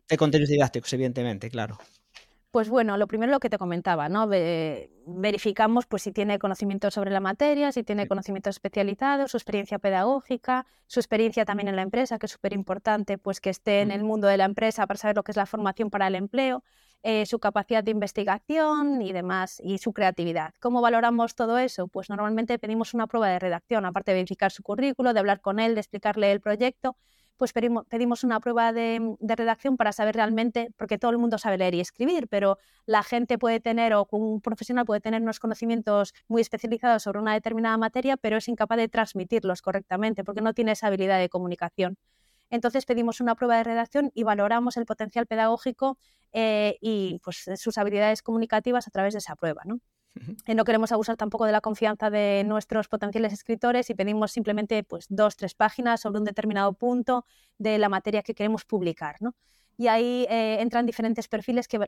De contenidos didácticos, evidentemente, claro.
Pues bueno, lo primero lo que te comentaba, ¿no? verificamos pues si tiene conocimiento sobre la materia, si tiene conocimiento especializado, su experiencia pedagógica, su experiencia también en la empresa, que es súper importante, pues que esté en el mundo de la empresa para saber lo que es la formación para el empleo, eh, su capacidad de investigación y demás, y su creatividad. ¿Cómo valoramos todo eso? Pues normalmente pedimos una prueba de redacción, aparte de verificar su currículo, de hablar con él, de explicarle el proyecto pues pedimos una prueba de, redacción para saber realmente, porque todo el mundo sabe leer y escribir, pero la gente puede tener, o un profesional puede tener unos conocimientos muy especializados sobre una determinada materia, pero es incapaz de transmitirlos correctamente porque no tiene esa habilidad de comunicación. Entonces pedimos una prueba de redacción y valoramos el potencial pedagógico eh, y pues, sus habilidades comunicativas a través de esa prueba. ¿no? Eh, no queremos abusar tampoco de la confianza de nuestros potenciales escritores y pedimos simplemente pues, dos, tres páginas sobre un determinado punto de la materia que queremos publicar. ¿no? Y ahí eh, entran diferentes perfiles que,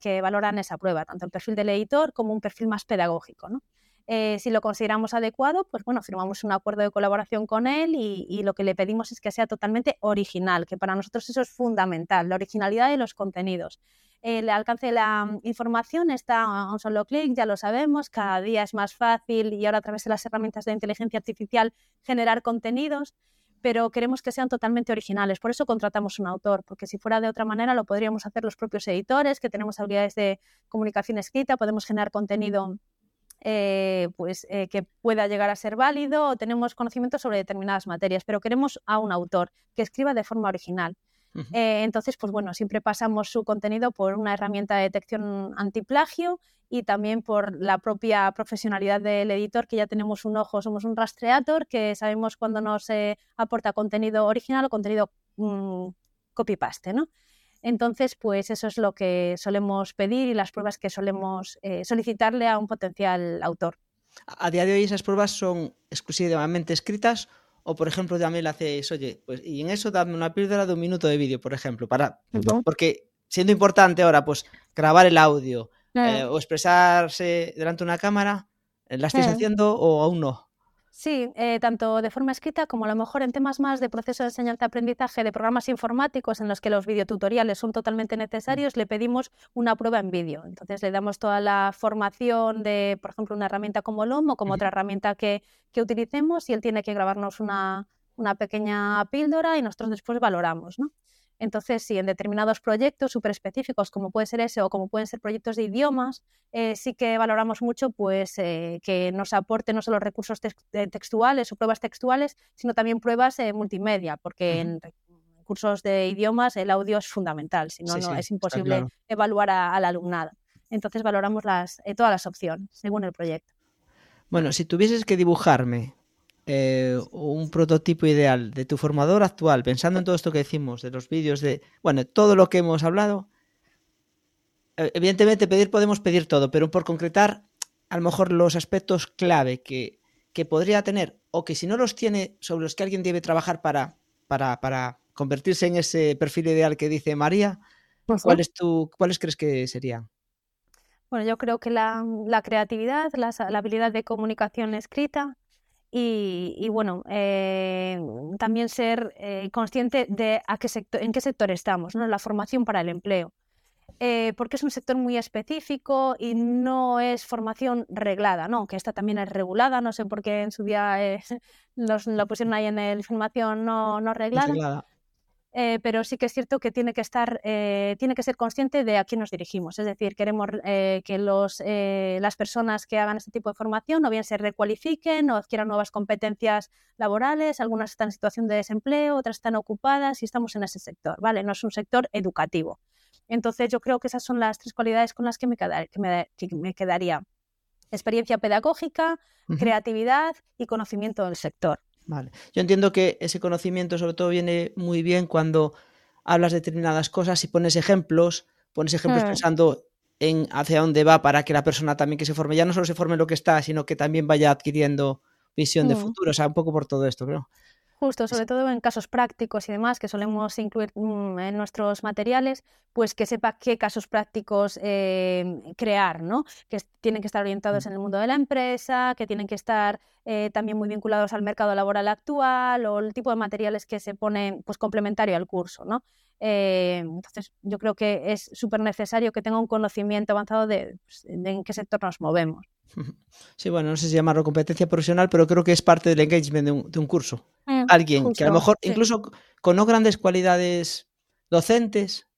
que, valoran esa prueba, tanto el perfil del editor como un perfil más pedagógico. ¿no? Eh, si lo consideramos adecuado, pues bueno, firmamos un acuerdo de colaboración con él y, y, lo que le pedimos es que sea totalmente original, que para nosotros eso es fundamental, la originalidad de los contenidos el alcance de la información está a un solo clic, ya lo sabemos, cada día es más fácil y ahora a través de las herramientas de inteligencia artificial generar contenidos, pero queremos que sean totalmente originales. Por eso contratamos un autor, porque si fuera de otra manera lo podríamos hacer los propios editores, que tenemos habilidades de comunicación escrita, podemos generar contenido eh, pues, eh, que pueda llegar a ser válido o tenemos conocimiento sobre determinadas materias, pero queremos a un autor que escriba de forma original. Eh, entonces, pues bueno, siempre pasamos su contenido por una herramienta de detección antiplagio y también por la propia profesionalidad del editor, que ya tenemos un ojo, somos un rastreator, que sabemos cuando nos aporta contenido original o contenido mm, copy-paste, ¿no? Entonces, pues eso es lo que solemos pedir y las pruebas que solemos eh, solicitarle a un potencial autor.
A día de hoy esas pruebas son exclusivamente escritas o, por ejemplo, también le haces, oye, pues y en eso dame una píldora de un minuto de vídeo, por ejemplo, para, porque siendo importante ahora, pues grabar el audio eh, o expresarse delante de una cámara, ¿la estáis haciendo o aún no?
Sí, eh, tanto de forma escrita como a lo mejor en temas más de proceso de enseñanza-aprendizaje de programas informáticos en los que los videotutoriales son totalmente mm. necesarios, le pedimos una prueba en vídeo. Entonces le damos toda la formación de, por ejemplo, una herramienta como LOM o como otra herramienta que, que utilicemos y él tiene que grabarnos una, una pequeña píldora y nosotros después valoramos. ¿no? Entonces, si en determinados proyectos súper específicos, como puede ser ese o como pueden ser proyectos de idiomas, eh, sí que valoramos mucho pues, eh, que nos aporte no solo recursos eh, textuales o pruebas textuales, sino también pruebas multimedia, porque en cursos de idiomas el audio es fundamental, si no, no es imposible evaluar al alumnado. Entonces valoramos las, todas las opciones según el proyecto.
Bueno, si tuvieses que dibujarme eh, un prototipo ideal de tu formador actual, pensando en todo esto que decimos, de los vídeos, de, bueno, todo lo que hemos hablado, eh, evidentemente pedir podemos pedir todo, pero por concretar, a lo mejor los aspectos clave que, que podría tener o que si no los tiene, sobre los que alguien debe trabajar para, para, para convertirse en ese perfil ideal que dice María, ¿cuáles, tu, ¿cuáles crees que serían?
Bueno, yo creo que la, la creatividad, la, la, habilidad de comunicación escrita, y, bueno, eh, también ser eh, consciente de a qué sector, en qué sector estamos, ¿no? la formación para el empleo. Eh, porque es un sector muy específico y no es formación reglada, ¿no? que esta también es regulada, no sé por qué en su día los, lo pusieron ahí en el formación no, no reglada. Eh, pero sí que es cierto que tiene que estar, eh, tiene que ser consciente de a quién nos dirigimos. Es decir, queremos eh, que los, las personas que hagan este tipo de formación o bien se recualifiquen o adquieran nuevas competencias laborales, algunas están en situación de desempleo, otras están ocupadas y estamos en ese sector, ¿vale? No es un sector educativo. Entonces yo creo que esas son las tres cualidades con las que me, me, quedaría. Experiencia pedagógica, creatividad y conocimiento del sector.
Vale. Yo entiendo que ese conocimiento sobre todo viene muy bien cuando hablas de determinadas cosas y pones ejemplos, pones ejemplos hmm. pensando en hacia dónde va para que la persona también que se forme, ya no solo se forme lo que está, sino que también vaya adquiriendo visión de hmm. futuro, o sea, un poco por todo esto, creo.
Justo, sobre todo en casos prácticos y demás que solemos incluir mm, en nuestros materiales, pues que sepa qué casos prácticos eh, crear, ¿no? Que tienen que estar orientados mm. en el mundo de la empresa, que tienen que estar eh, también muy vinculados al mercado laboral actual o el tipo de materiales que se ponen pues complementario al curso, ¿no? Eh, entonces, yo creo que es súper necesario que tenga un conocimiento avanzado de, pues, de en qué sector nos movemos.
Sí, bueno, no sé si llamarlo competencia profesional, pero creo que es parte del engagement de un, curso. Alguien que a lo mejor, incluso con no grandes cualidades docentes,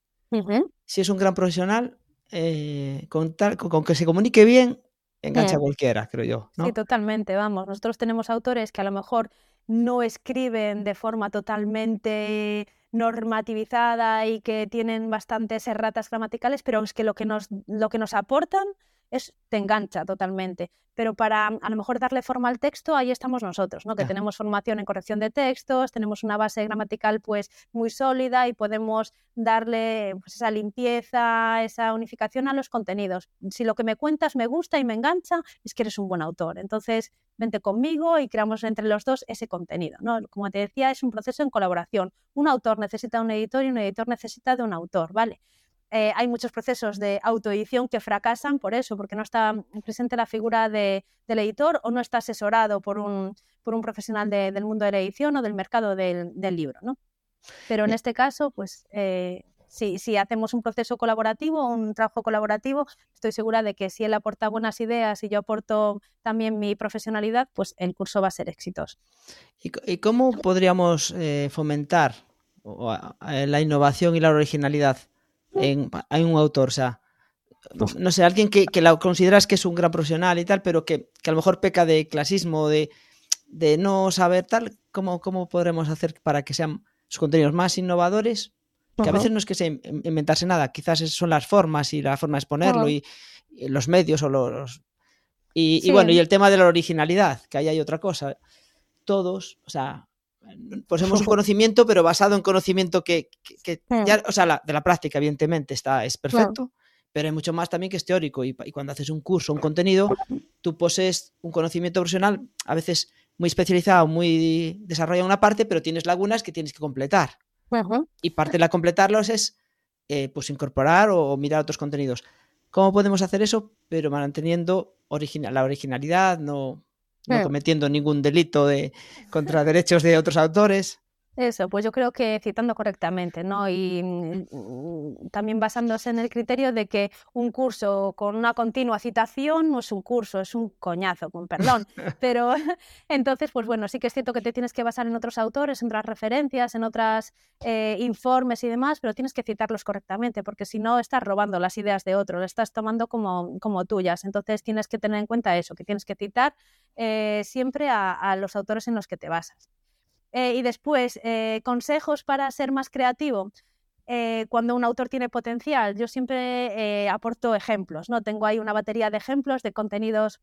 si es un gran profesional, eh, con, con, que se comunique bien, engancha a cualquiera, creo yo.
Sí, totalmente, vamos. Nosotros tenemos autores que a lo mejor no escriben de forma totalmente normativizada y que tienen bastantes erratas gramaticales, pero es que lo que nos, lo que nos aportan es, te engancha totalmente. Pero para a lo mejor darle forma al texto, ahí estamos nosotros, ¿no? que tenemos formación en corrección de textos, tenemos una base gramatical pues muy sólida y podemos darle pues, esa limpieza, esa unificación a los contenidos. Si lo que me cuentas me gusta y me engancha, es que eres un buen autor. Entonces, vente conmigo y creamos entre los dos ese contenido. ¿no? Como te decía, es un proceso en colaboración. Un autor necesita un editor y un editor necesita de un autor, ¿vale? Eh, hay muchos procesos de autoedición que fracasan por eso, porque no está presente la figura del editor o no está asesorado por un, por un profesional del mundo de la edición o del mercado del, libro. ¿no? Pero en este caso, pues eh, si, hacemos un proceso colaborativo, un trabajo colaborativo, estoy segura de que si él aporta buenas ideas y yo aporto también mi profesionalidad, pues el curso va a ser exitoso.
¿Y, cómo podríamos eh, fomentar la innovación y la originalidad hay un autor, o sea, no sé, alguien que, que la consideras que es un gran profesional y tal, pero que, a lo mejor peca de clasismo, de, de no saber tal, ¿cómo, ¿cómo podremos hacer para que sean sus contenidos más innovadores? Que a veces no es que se inventarse nada, quizás son las formas y la forma de exponerlo y, los medios o los... Y, y, bueno, y el tema de la originalidad, que ahí hay otra cosa. Todos, o sea, poseemos un conocimiento, pero basado en conocimiento que,
Hmm.
ya, o sea, de la práctica, evidentemente, está, es perfecto, pero hay mucho más también que es teórico. Y, y, cuando haces un curso, un contenido, tú posees un conocimiento profesional, a veces muy especializado, muy desarrollado en una parte, pero tienes lagunas que tienes que completar. Y parte de la completarlos es eh, pues incorporar o, o, mirar otros contenidos. ¿Cómo podemos hacer eso? Pero manteniendo original, la originalidad, no, no cometiendo ningún delito de, contra derechos de otros autores.
Eso, pues yo creo que citando correctamente, ¿no? Y mm, también basándose en el criterio de que un curso con una continua citación no es un curso, es un coñazo, con perdón. Pero entonces, pues bueno, sí que es cierto que te tienes que basar en otros autores, en otras referencias, en otros eh, informes y demás, pero tienes que citarlos correctamente, porque si no estás robando las ideas de otros, las estás tomando como, como tuyas. Entonces tienes que tener en cuenta eso, que tienes que citar eh, siempre a, a los autores en los que te basas. Eh, y después, eh, consejos para ser más creativo. Eh, cuando un autor tiene potencial, yo siempre aporto ejemplos, ¿no? Tengo ahí una batería de ejemplos de contenidos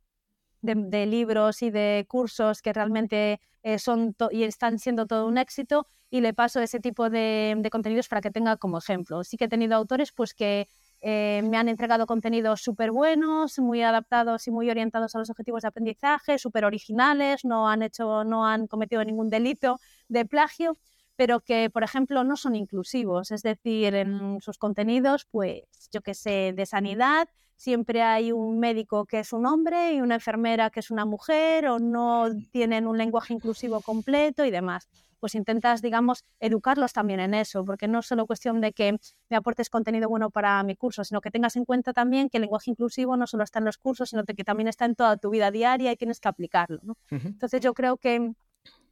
de, libros y de cursos que realmente son y están siendo todo un éxito y le paso ese tipo de, de contenidos para que tenga como ejemplo. Sí que he tenido autores pues que eh, me han entregado contenidos súper buenos, muy adaptados y muy orientados a los objetivos de aprendizaje, súper originales, no han, hecho, no han cometido ningún delito de plagio, pero que, por ejemplo, no son inclusivos. Es decir, en sus contenidos, pues, yo que sé, de sanidad, siempre hay un médico que es un hombre y una enfermera que es una mujer, o no tienen un lenguaje inclusivo completo y demás pues intentas, digamos, educarlos también en eso, porque no es solo cuestión de que me aportes contenido bueno para mi curso, sino que tengas en cuenta también que el lenguaje inclusivo no solo está en los cursos, sino que también está en toda tu vida diaria y tienes que aplicarlo. ¿no? Uh -huh. Entonces yo creo que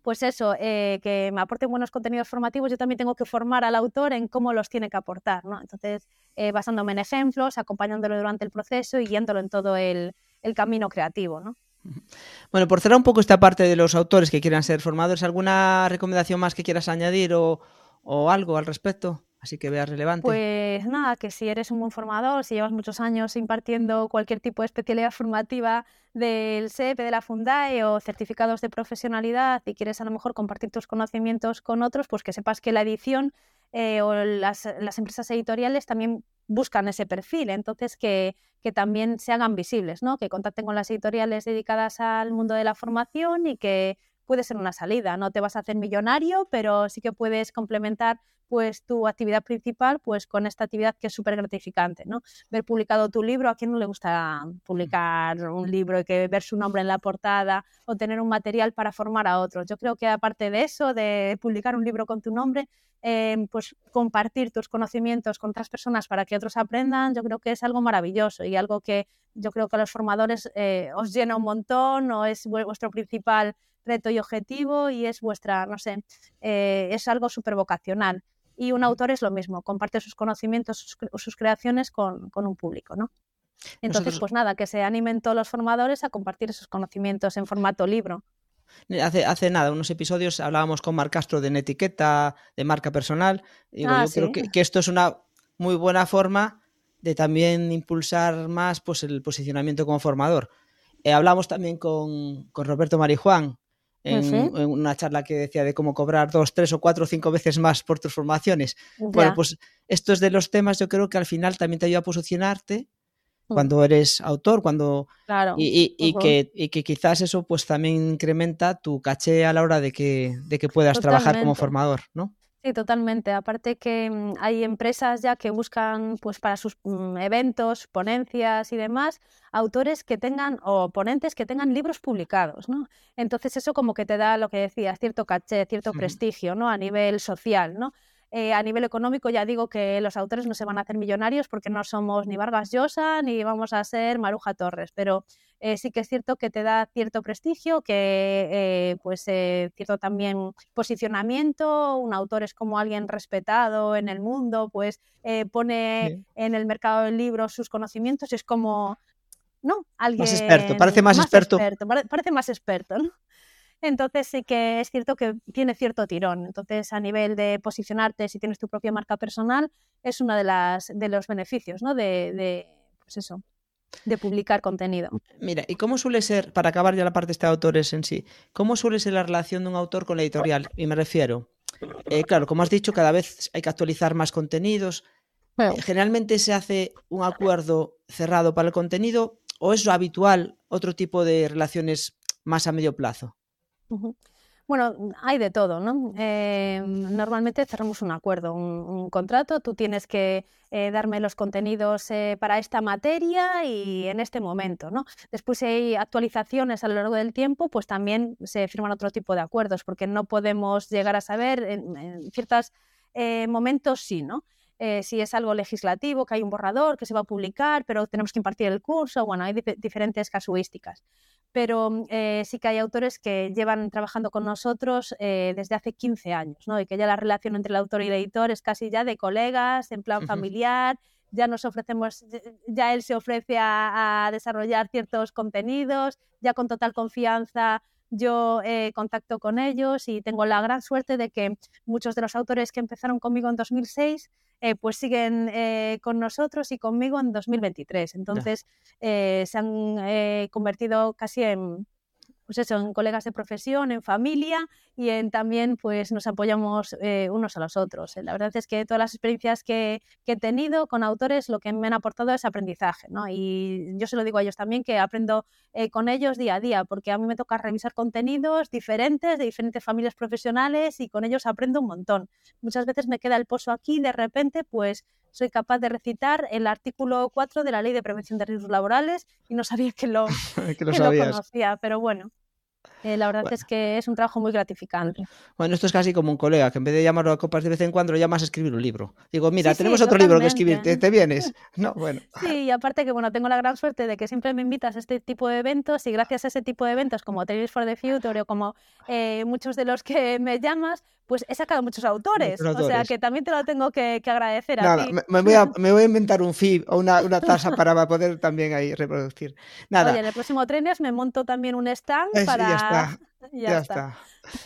pues eso, eh, que me aporten buenos contenidos formativos, yo también tengo que formar al autor en cómo los tiene que aportar, ¿no? Entonces, eh, basándome en ejemplos, acompañándolo durante el proceso y guiándolo en todo el, el camino creativo, ¿no?
Bueno, por cerrar un poco esta parte de los autores que quieran ser formadores, ¿alguna recomendación más que quieras añadir o, algo al respecto? Así que veas relevante.
Pues nada, que si eres un buen formador, si llevas muchos años impartiendo cualquier tipo de especialidad formativa del SEP, de la Fundae o certificados de profesionalidad y quieres a lo mejor compartir tus conocimientos con otros, pues que sepas que la edición eh, o las, las, empresas editoriales también buscan ese perfil, entonces que, que, también se hagan visibles, ¿no? que contacten con las editoriales dedicadas al mundo de la formación y que puede ser una salida, no te vas a hacer millonario, pero sí que puedes complementar pues tu actividad principal pues con esta actividad que es súper gratificante, ¿no? Ver publicado tu libro, ¿a quién no le gusta publicar un libro y que ver su nombre en la portada o tener un material para formar a otros? Yo creo que aparte de eso, de publicar un libro con tu nombre, eh, pues compartir tus conocimientos con otras personas para que otros aprendan, yo creo que es algo maravilloso y algo que yo creo que a los formadores eh, os llena un montón o es vuestro principal reto y objetivo y es vuestra, no sé, eh, es algo súper vocacional. Y un autor es lo mismo, comparte sus conocimientos, sus, sus creaciones con, con, un público, ¿no? Entonces, Nosotros... pues nada, que se animen todos los formadores a compartir esos conocimientos en formato libro.
Hace, hace nada, unos episodios hablábamos con Mar Castro de etiqueta, de marca personal. Y
ah,
yo
¿sí?
creo que, que, esto es una muy buena forma de también impulsar más pues, el posicionamiento como formador. Eh, hablamos también con, con Roberto Marijuán, en, una charla que decía de cómo cobrar dos, tres o cuatro o cinco veces más por tus formaciones. Ya. Bueno, pues esto es de los temas, yo creo que al final también te ayuda a posicionarte mm. cuando eres autor, cuando
claro.
y, y, y uh -huh. que, y, que, quizás eso pues también incrementa tu caché a la hora de que, de que puedas
Totalmente.
trabajar como formador, ¿no?
Sí, totalmente. Aparte que mm, hay empresas ya que buscan pues para sus mm, eventos, ponencias y demás, autores que tengan o ponentes que tengan libros publicados, ¿no? Entonces eso como que te da lo que decías, cierto caché, cierto sí. prestigio, ¿no? A nivel social, ¿no? Eh, a nivel económico ya digo que los autores no se van a hacer millonarios porque no somos ni Vargas Llosa ni vamos a ser Maruja Torres, pero eh, sí que es cierto que te da cierto prestigio, que eh, pues eh, cierto también posicionamiento, un autor es como alguien respetado en el mundo, pues eh, pone en el mercado del libro sus conocimientos es como, ¿no? Alguien
más experto, parece más, más experto.
experto. Parece más experto, ¿no? Entonces sí que es cierto que tiene cierto tirón. Entonces a nivel de posicionarte, si tienes tu propia marca personal, es uno de, las, de los beneficios, ¿no? De, de pues eso, de publicar contenido.
Mira, ¿y cómo suele ser, para acabar ya la parte de este autores en sí, cómo suele ser la relación de un autor con la editorial? Y me refiero, eh, claro, como has dicho, cada vez hay que actualizar más contenidos. Eh, generalmente se hace un acuerdo cerrado para el contenido o es habitual otro tipo de relaciones más a medio plazo.
Bueno, hay de todo, ¿no? Eh, normalmente cerramos un acuerdo, un, contrato, tú tienes que eh, darme los contenidos eh, para esta materia y en este momento, ¿no? Después si hay actualizaciones a lo largo del tiempo, pues también se firman otro tipo de acuerdos, porque no podemos llegar a saber en, ciertos momentos sí, ¿no? si es algo legislativo, que hay un borrador que se va a publicar, pero tenemos que impartir el curso, bueno, hay diferentes casuísticas pero eh, sí que hay autores que llevan trabajando con nosotros eh, desde hace 15 años, ¿no? Y que ya la relación entre el autor y el editor es casi ya de colegas, en plan familiar, ya nos ofrecemos, ya él se ofrece a, desarrollar ciertos contenidos, ya con total confianza yo eh, contacto con ellos y tengo la gran suerte de que muchos de los autores que empezaron conmigo en 2006 eh, pues siguen eh, con nosotros y conmigo en 2023. Entonces eh, se han convertido casi en, pues eso, en colegas de profesión, en familia y en también pues nos apoyamos eh, unos a los otros. La verdad es que todas las experiencias que, he tenido con autores lo que me han aportado es aprendizaje, ¿no? Y yo se lo digo a ellos también que aprendo eh, con ellos día a día, porque a mí me toca revisar contenidos diferentes de diferentes familias profesionales y con ellos aprendo un montón. Muchas veces me queda el pozo aquí y de repente pues soy capaz de recitar el artículo 4 de la Ley de Prevención de Riesgos Laborales y no sabía que lo, que lo, conocía, pero bueno. Eh, la verdad es que es un trabajo muy gratificante.
Bueno, esto es casi como un colega, que en vez de llamarlo a copas de vez en cuando, lo llamas a escribir un libro. Digo, mira, tenemos otro libro que escribir, ¿Te, vienes? No, bueno.
Sí, y aparte que, bueno, tengo la gran suerte de que siempre me invitas a este tipo de eventos y gracias a ese tipo de eventos como Tales for the Future o como eh, muchos de los que me llamas, pues he sacado muchos autores. O sea que también te lo tengo que, agradecer a ti.
Me, voy a, me voy a inventar un fee o una, una tasa para poder también ahí reproducir. Nada.
Oye, en el próximo Trenes me monto también un stand para.
Ya está.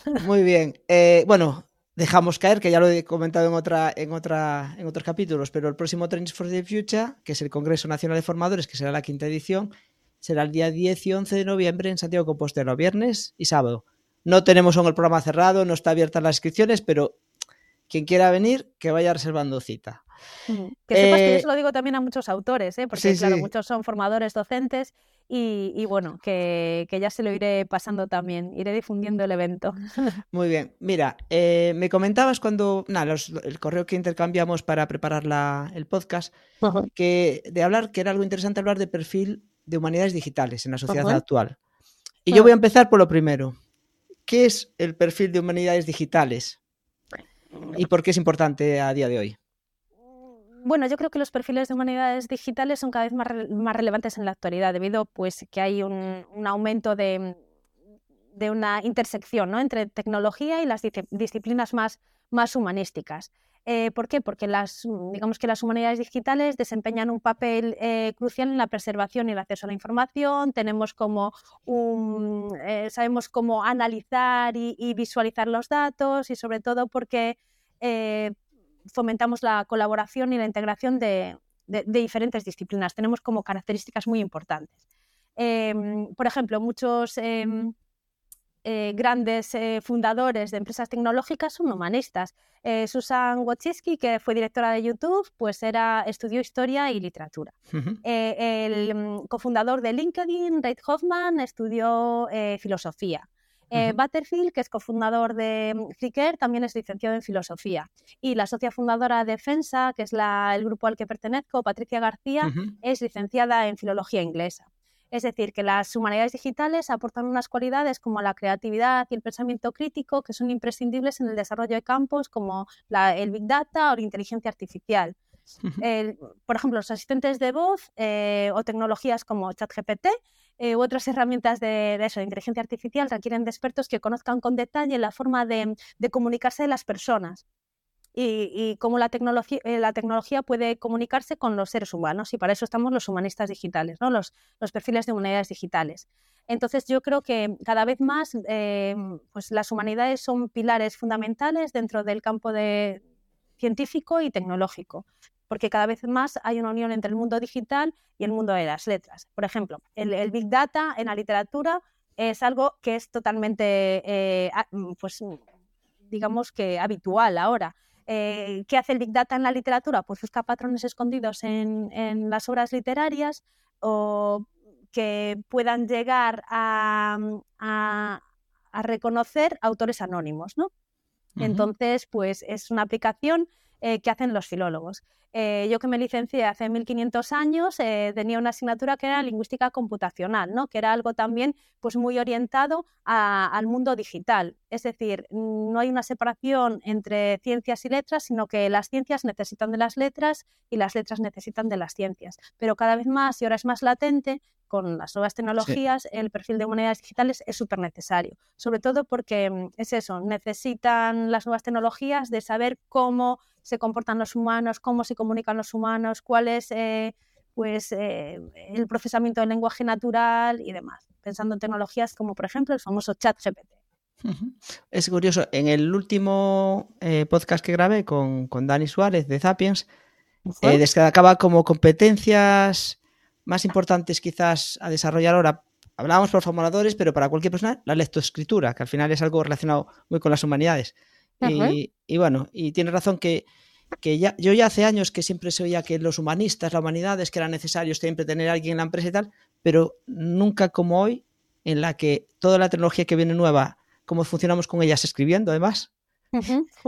Ya, está. Muy bien. Eh, bueno, dejamos caer, que ya lo he comentado en, otra, en, otra, en otros capítulos, pero el próximo Trains for the Future, que es el Congreso Nacional de Formadores, que será la quinta edición, será el día 10 y 11 de noviembre en Santiago Compostela, viernes y sábado. No tenemos aún el programa cerrado, no está abierta las inscripciones, pero quien quiera venir, que vaya reservando cita.
Que sepas que yo eh, se lo digo también a muchos autores, ¿eh? porque claro, muchos son formadores docentes y, bueno, que, ya se lo iré pasando también, iré difundiendo el evento.
Muy bien, mira, eh, me comentabas cuando, nada, el correo que intercambiamos para preparar el podcast, que de hablar, que era algo interesante hablar de perfil de humanidades digitales en la sociedad actual. Y yo voy a empezar por lo primero. ¿Qué es el perfil de humanidades digitales? ¿Y por qué es importante a día de hoy?
Bueno, yo creo que los perfiles de humanidades digitales son cada vez más, relevantes en la actualidad, debido pues que hay un, aumento de, una intersección entre tecnología y las disciplinas más humanísticas. Eh, ¿Por qué? Porque las, digamos que las humanidades digitales desempeñan un papel eh, crucial en la preservación y el acceso a la información. Tenemos como eh, sabemos cómo analizar y, visualizar los datos y sobre todo porque fomentamos la colaboración y la integración de, diferentes disciplinas. Tenemos como características muy importantes. Em, por ejemplo, muchos eh, grandes eh, fundadores de empresas tecnológicas son humanistas. Eh, Susan Wojcicki, que fue directora de YouTube, pues era, estudió historia y literatura. el mm, cofundador de LinkedIn, Reid Hoffman, estudió filosofía. Butterfield, que es cofundador de mm, Flickr, también es licenciado en filosofía. Y la socia fundadora de Defensa, que es el grupo al que pertenezco, Patricia García, es licenciada en filología inglesa. Es decir, que las humanidades digitales aportan unas cualidades como la creatividad y el pensamiento crítico que son imprescindibles en el desarrollo de campos como el Big Data o la inteligencia artificial. por ejemplo, los asistentes de voz eh, o tecnologías como ChatGPT eh, u otras herramientas de, eso, de inteligencia artificial requieren de expertos que conozcan con detalle la forma de comunicarse de las personas y, cómo la tecnología, eh, la tecnología puede comunicarse con los seres humanos y para eso estamos los humanistas digitales, ¿no? los, los perfiles de humanidades digitales. Entonces yo creo que cada vez más eh, pues las humanidades son pilares fundamentales dentro del campo de científico y tecnológico porque cada vez más hay una unión entre el mundo digital y el mundo de las letras. Por ejemplo, el, Big Data en la literatura es algo que es totalmente, eh, pues, digamos que habitual ahora. Eh, ¿Qué hace el Big Data en la literatura? Pues busca patrones escondidos en, las obras literarias o que puedan llegar a, reconocer autores anónimos, ¿no? Entonces, pues es una aplicación eh, que hacen los filólogos. Eh, yo que me licencié hace 1500 años eh, tenía una asignatura que era lingüística computacional, ¿no? que era algo también pues, muy orientado al mundo digital. Es decir, no hay una separación entre ciencias y letras, sino que las ciencias necesitan de las letras y las letras necesitan de las ciencias. Pero cada vez más y ahora es más latente con las nuevas tecnologías, el perfil de humanidades digitales es súper necesario, sobre todo porque mm, es eso, necesitan las nuevas tecnologías de saber cómo se comportan los humanos, cómo se comunican los humanos, cuál es eh, pues, eh, el procesamiento del lenguaje natural y demás, pensando en tecnologías como por ejemplo el famoso chat GPT.
Es curioso, en el último eh, podcast que grabé con, con, Dani Suárez de Sapiens, destacaba como competencias más importantes quizás a desarrollar ahora. Hablábamos por formuladores, pero para cualquier persona, la lectoescritura, que al final es algo relacionado muy con las humanidades. Y, bueno, y tiene razón que, que ya, yo ya hace años que siempre se oía que los humanistas, la humanidad, es que era necesario siempre tener a alguien en la empresa y tal, pero nunca como hoy, en la que toda la tecnología que viene nueva, cómo funcionamos con ellas escribiendo además,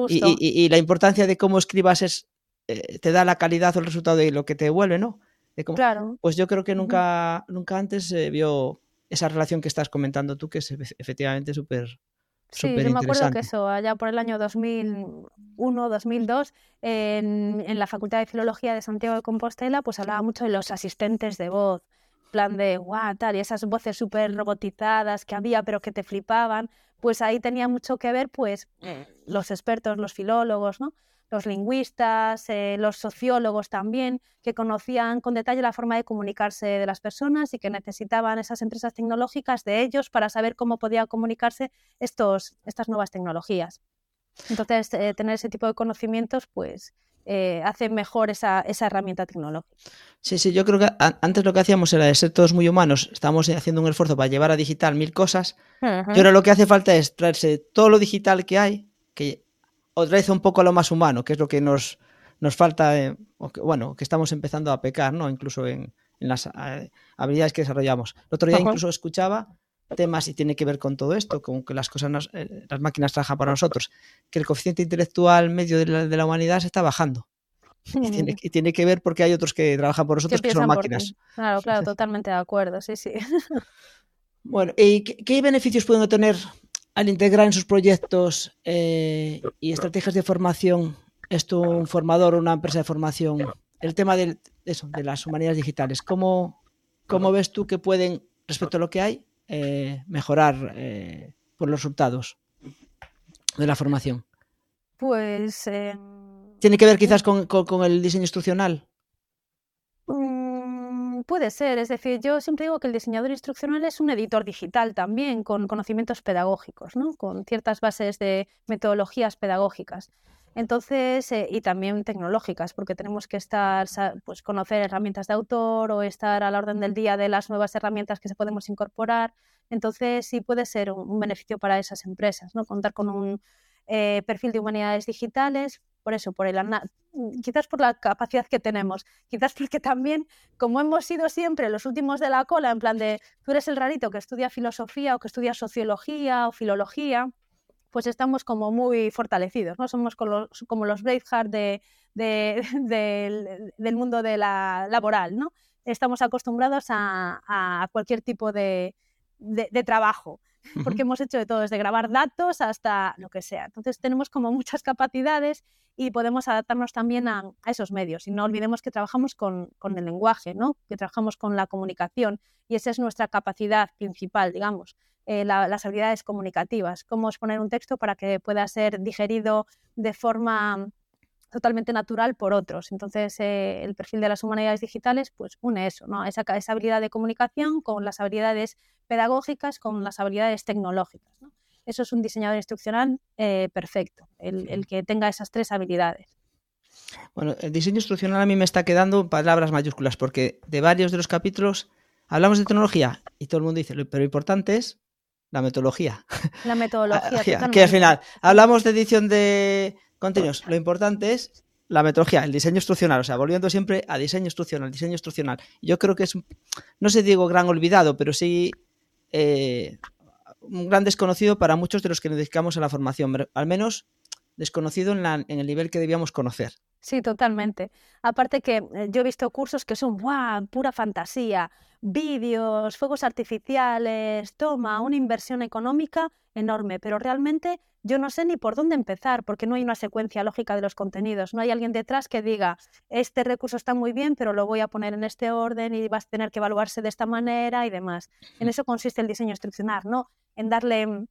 y, la importancia de cómo escribas es, eh, te da la calidad o el resultado de lo que te devuelve, ¿no?
claro.
Pues yo creo que nunca, nunca antes se vio esa relación que estás comentando tú, que es efectivamente súper
Sí, yo me acuerdo que eso, allá por el año 2001, 2002, en, en, la Facultad de Filología de Santiago de Compostela, pues hablaba mucho de los asistentes de voz, plan de guau, tal, y esas voces súper robotizadas que había, pero que te flipaban, pues ahí tenía mucho que ver, pues, eh, los expertos, los filólogos, ¿no? Los lingüistas, eh, los sociólogos también, que conocían con detalle la forma de comunicarse de las personas y que necesitaban esas empresas tecnológicas de ellos para saber cómo podían comunicarse estos, estas nuevas tecnologías. Entonces, eh, tener ese tipo de conocimientos, pues, eh, hace mejor esa, esa, herramienta tecnológica.
Sí, sí, yo creo que antes lo que hacíamos era de ser todos muy humanos, estábamos haciendo un esfuerzo para llevar a digital mil cosas, y ahora lo que hace falta es traerse todo lo digital que hay, que otra vez un poco a lo más humano, que es lo que nos, nos falta, eh, bueno, que estamos empezando a pecar, ¿no? Incluso en, las eh, habilidades que desarrollamos. El otro día incluso escuchaba temas y tiene que ver con todo esto, con que las cosas, eh, las máquinas trabajan para nosotros, que el coeficiente intelectual medio de la, humanidad se está bajando. Y tiene, que ver porque hay otros que trabajan por nosotros que son máquinas.
Claro, claro, totalmente de acuerdo, sí, sí.
Bueno, ¿y qué, beneficios pueden obtener al integrar en sus proyectos eh, y estrategias de formación, esto un formador o una empresa de formación, el tema de, eso, de las humanidades digitales, ¿cómo, ¿cómo, ves tú que pueden, respecto a lo que hay, eh, mejorar eh, por los resultados de la formación?
Pues...
¿Tiene que ver quizás con, con el diseño instruccional?
Puede ser, es decir, yo siempre digo que el diseñador instruccional es un editor digital también, con conocimientos pedagógicos, ¿no? con ciertas bases de metodologías pedagógicas. Entonces, eh, y también tecnológicas, porque tenemos que estar, pues, conocer herramientas de autor o estar a la orden del día de las nuevas herramientas que se podemos incorporar. Entonces, sí puede ser un, beneficio para esas empresas, ¿no? Contar con un eh, perfil de humanidades digitales, por eso, por el quizás por la capacidad que tenemos, quizás porque también, como hemos sido siempre los últimos de la cola, en plan de tú eres el rarito que estudia filosofía o que estudia sociología o filología, pues estamos como muy fortalecidos, ¿no? Somos como los, como los Braveheart de, del mundo de la laboral, ¿no? Estamos acostumbrados a, cualquier tipo de, de trabajo porque hemos hecho de todo, desde grabar datos hasta lo que sea. Entonces tenemos como muchas capacidades y podemos adaptarnos también a, esos medios. Y no olvidemos que trabajamos con, el lenguaje, ¿no? que trabajamos con la comunicación y esa es nuestra capacidad principal, digamos. Eh, las habilidades comunicativas, cómo exponer un texto para que pueda ser digerido de forma totalmente natural por otros. Entonces, eh, el perfil de las humanidades digitales pues une eso, ¿no? esa, esa habilidad de comunicación con las habilidades pedagógicas, con las habilidades tecnológicas. Eso es un diseñador instruccional eh, perfecto, el, que tenga esas tres habilidades.
Bueno, el diseño instruccional a mí me está quedando palabras mayúsculas porque de varios de los capítulos hablamos de tecnología y todo el mundo dice, pero lo importante es la metodología.
La metodología.
que al final hablamos de edición de contenidos. Lo importante es la metodología, el diseño instruccional, o sea, volviendo siempre a diseño instruccional, diseño instruccional. Yo creo que es, no sé, digo gran olvidado, pero sí eh, un gran desconocido para muchos de los que nos dedicamos a la formación, al menos desconocido en, en el nivel que debíamos conocer.
Sí, totalmente. Aparte que eh, yo he visto cursos que son ¡guau! pura fantasía, vídeos, fuegos artificiales, toma, una inversión económica enorme, pero realmente yo no sé ni por dónde empezar, porque no hay una secuencia lógica de los contenidos, no hay alguien detrás que diga, este recurso está muy bien, pero lo voy a poner en este orden y vas a tener que evaluarse de esta manera y demás. En eso consiste el diseño instruccional, ¿no? En darle mm,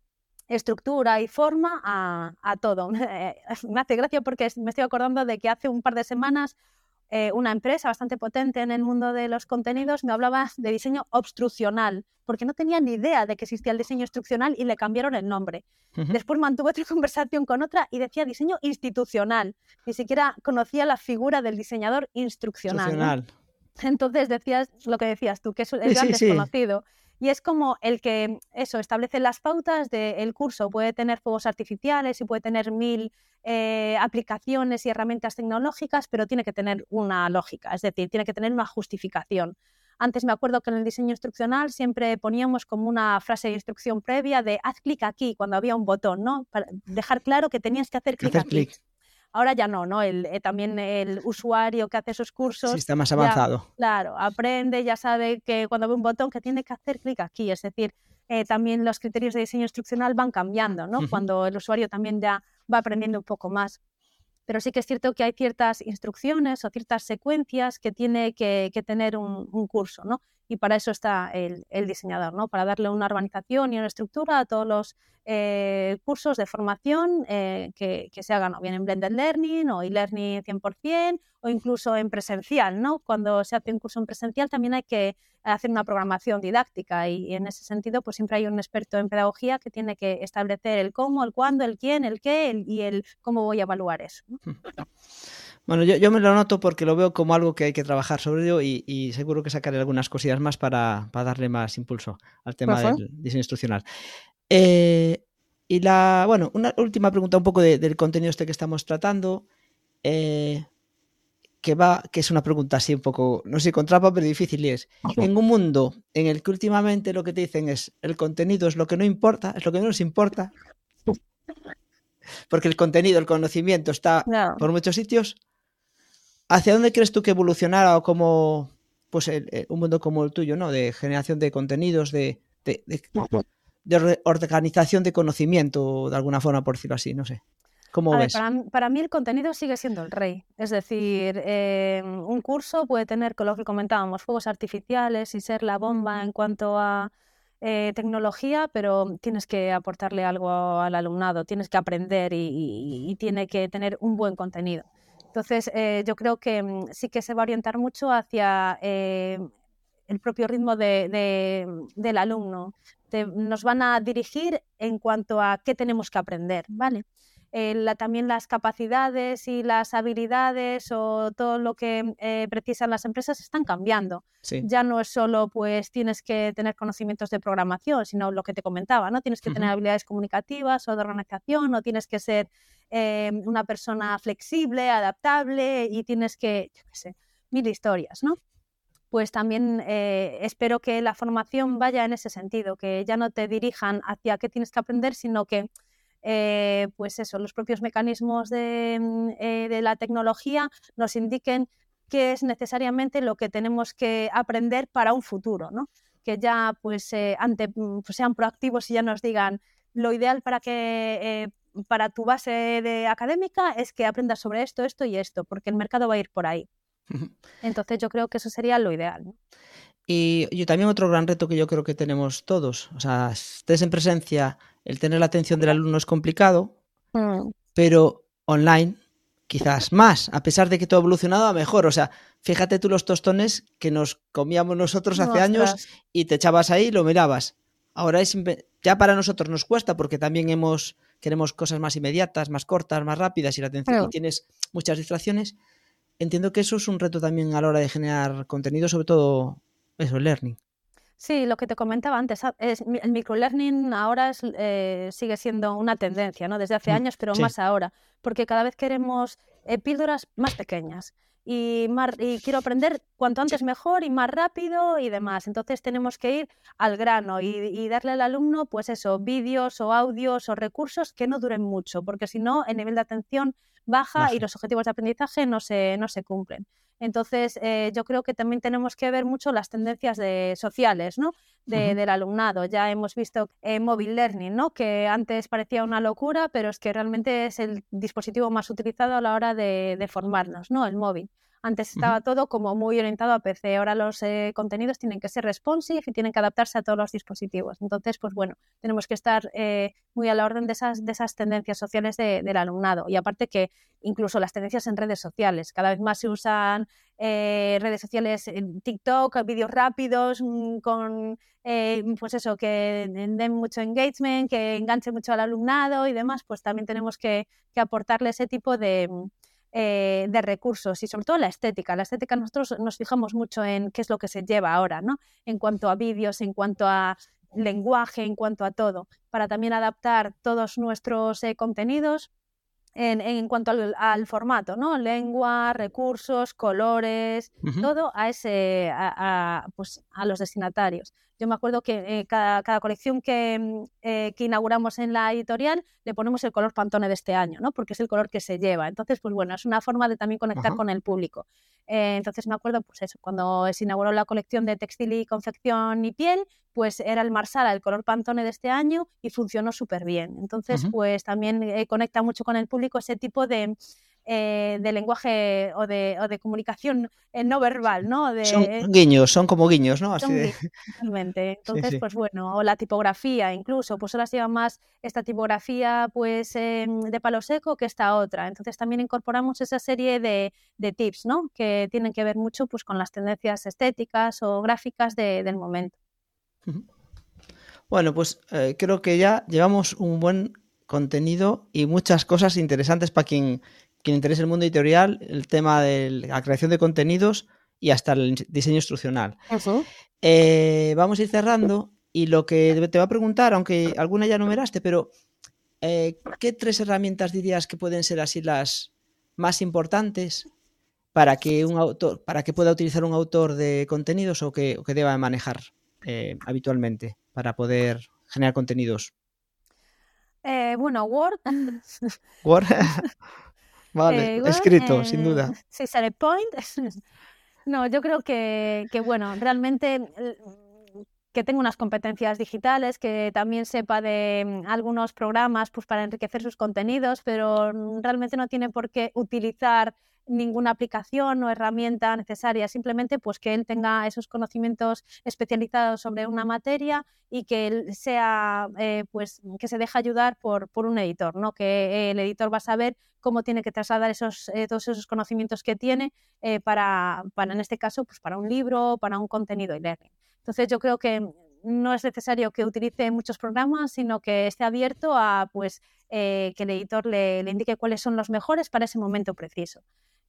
estructura y forma a, todo. me hace gracia porque me estoy acordando de que hace un par de semanas eh, una empresa bastante potente en el mundo de los contenidos me hablaba de diseño obstruccional, porque no tenía ni idea de que existía el diseño instruccional y le cambiaron el nombre. Después mantuve otra conversación con otra y decía diseño institucional. Ni siquiera conocía la figura del diseñador instruccional. Entonces decías lo que decías tú, que es el gran desconocido y es como el que eso establece las pautas del curso. Puede tener fuegos artificiales y puede tener mil eh, aplicaciones y herramientas tecnológicas, pero tiene que tener una lógica, es decir, tiene que tener una justificación. Antes me acuerdo que en el diseño instruccional siempre poníamos como una frase de instrucción previa de haz clic aquí cuando había un botón, ¿no? Para dejar claro que tenías que hacer clic aquí. Ahora ya no, ¿no? El, eh, también el usuario que hace esos cursos.
Sí, está más avanzado.
claro, aprende, ya sabe que cuando ve un botón que tiene que hacer clic aquí. Es decir, eh, también los criterios de diseño instruccional van cambiando, ¿no? Cuando el usuario también ya va aprendiendo un poco más. Pero sí que es cierto que hay ciertas instrucciones o ciertas secuencias que tiene que, tener un, un, curso, ¿no? Y para eso está el, diseñador, ¿no? para darle una organización y una estructura a todos los eh, cursos de formación eh, que, se hagan o bien en Blended Learning o e-learning 100% o incluso en presencial. ¿no? Cuando se hace un curso en presencial también hay que hacer una programación didáctica y, en ese sentido pues siempre hay un experto en pedagogía que tiene que establecer el cómo, el cuándo, el quién, el qué y el cómo voy a evaluar eso.
Bueno, yo, me lo noto porque lo veo como algo que hay que trabajar sobre ello y, seguro que sacaré algunas cosillas más para, darle más impulso al tema del diseño instruccional. Eh, y la, bueno, una última pregunta un poco del contenido este que estamos tratando, eh, que va, que es una pregunta así un poco, no sé, con trampa, pero difícil y es, en un mundo en el que últimamente lo que te dicen es, el contenido es lo que no importa, es lo que no nos importa, porque el contenido, el conocimiento está por muchos sitios, ¿Hacia dónde crees tú que evolucionara o como pues un mundo como el tuyo, ¿no? De generación de contenidos, de, de, organización de conocimiento, de alguna forma, por decirlo así, no sé. ¿Cómo ves?
para, mí el contenido sigue siendo el rey. Es decir, em, un curso puede tener, con lo que comentábamos, fuegos artificiales y ser la bomba en cuanto a eh, tecnología, pero tienes que aportarle algo al alumnado, tienes que aprender y tiene que tener un buen contenido. Entonces, eh, yo creo que mm, sí que se va a orientar mucho hacia eh, el propio ritmo del alumno. nos van a dirigir en cuanto a qué tenemos que aprender, ¿vale? Eh, también las capacidades y las habilidades o todo lo que precisan las empresas están cambiando. Ya no es solo, pues, tienes que tener conocimientos de programación, sino lo que te comentaba, ¿no? Tienes que tener habilidades comunicativas o de organización, o tienes que ser Em, una persona flexible, adaptable y tienes que, yo qué sé, mil historias, ¿no? Pues también eh, espero que la formación vaya en ese sentido, que ya no te dirijan hacia qué tienes que aprender, sino que eh, pues eso, los propios mecanismos de, mm, eh, de, la tecnología nos indiquen qué es necesariamente lo que tenemos que aprender para un futuro, ¿no? Que ya pues, ante, mm, pues sean proactivos y ya nos digan lo ideal para que para tu base de académica es que aprendas sobre esto, esto y esto, porque el mercado va a ir por ahí. Entonces yo creo que eso sería lo ideal.
Y, también otro gran reto que yo creo que tenemos todos, o sea, estés en presencia, el tener la atención del alumno es complicado, mm. pero online quizás más, a pesar de que todo ha evolucionado a mejor. O sea, fíjate tú los tostones que nos comíamos nosotros hace años y te echabas ahí y lo mirabas. Ahora es ya para nosotros nos cuesta porque también hemos queremos cosas más inmediatas, más cortas, más rápidas y la atención y tienes muchas distracciones, entiendo que eso es un reto también a la hora de generar contenido, sobre todo eso, el learning.
Sí, lo que te comentaba antes, es, el microlearning ahora es, eh, sigue siendo una tendencia, ¿no? Desde hace mm, años, pero más ahora, porque cada vez queremos eh, píldoras más pequeñas y, y quiero aprender cuanto antes mejor y más rápido y demás. Entonces tenemos que ir al grano y, darle al alumno, pues eso, vídeos o audios o recursos que no duren mucho, porque si no, el nivel de atención baja y los objetivos de aprendizaje no se, no se cumplen. Entonces, eh, yo creo que también tenemos que ver mucho las tendencias de, sociales ¿no? del alumnado. Ya hemos visto eh, mobile learning, ¿no? que antes parecía una locura, pero es que realmente es el dispositivo más utilizado a la hora de, de formarnos, ¿no? el móvil. Antes estaba todo como muy orientado a PC, ahora los eh, contenidos tienen que ser responsive y tienen que adaptarse a todos los dispositivos. Entonces, pues bueno, tenemos que estar eh, muy a la orden de esas, de esas tendencias sociales del alumnado. Y aparte que incluso las tendencias en redes sociales, cada vez más se usan eh, redes sociales en TikTok, vídeos rápidos, mm, con pues eso, que den mucho engagement, que enganche mucho al alumnado y demás, pues también tenemos que aportarle ese tipo de eh, de recursos y sobre todo la estética. La estética nosotros nos fijamos mucho en qué es lo que se lleva ahora, ¿no? En cuanto a vídeos, en cuanto a lenguaje, en cuanto a todo, para también adaptar todos nuestros eh, contenidos en, cuanto al, formato, ¿no? Lengua, recursos, colores, todo a ese, a, pues, a los destinatarios. Yo me acuerdo que eh, cada, colección que, mm, eh, que, inauguramos en la editorial le ponemos el color Pantone de este año, ¿no? Porque es el color que se lleva. Entonces, pues bueno, es una forma de también conectar con el público. Eh, entonces me acuerdo, pues eso, cuando se inauguró la colección de textil y confección y piel, pues era el Marsala, el color Pantone de este año y funcionó súper bien. Entonces, pues también conecta mucho con el público ese tipo de, eh, de lenguaje o de, o de comunicación eh, no verbal, ¿no? De,
son guiños, son como guiños, ¿no?
Así de... Entonces, pues bueno, o la tipografía incluso, pues ahora se llama más esta tipografía pues em, de palo seco que esta otra. Entonces también incorporamos esa serie de, de, tips, ¿no? Que tienen que ver mucho pues con las tendencias estéticas o gráficas del momento.
Bueno, pues eh, creo que ya llevamos un buen contenido y muchas cosas interesantes para quien quien interese el mundo editorial, el tema de la creación de contenidos y hasta el diseño instruccional. Eh, vamos a ir cerrando y lo que te va a preguntar, aunque alguna ya numeraste, pero eh, ¿qué tres herramientas dirías que pueden ser así las más importantes para que un autor, para que pueda utilizar un autor de contenidos o que, deba manejar eh, habitualmente para poder generar contenidos?
bueno, Word.
Word. Vale, escrito, sin duda.
Sí, sale point. no, yo creo que, que, bueno, realmente que tenga unas competencias digitales, que también sepa de mm, algunos programas pues, para enriquecer sus contenidos, pero realmente no tiene por qué utilizar ninguna aplicación o herramienta necesaria, simplemente pues que él tenga esos conocimientos especializados sobre una materia y que él sea eh, pues que se deje ayudar por, por un editor, ¿no? Que el editor va a saber cómo tiene que trasladar esos, eh, todos esos conocimientos que tiene eh, para, para, en este caso, pues para un libro, para un contenido e-learning. Entonces yo creo que no es necesario que utilice muchos programas, sino que esté abierto a pues que el editor le indique cuáles son los mejores para ese momento preciso.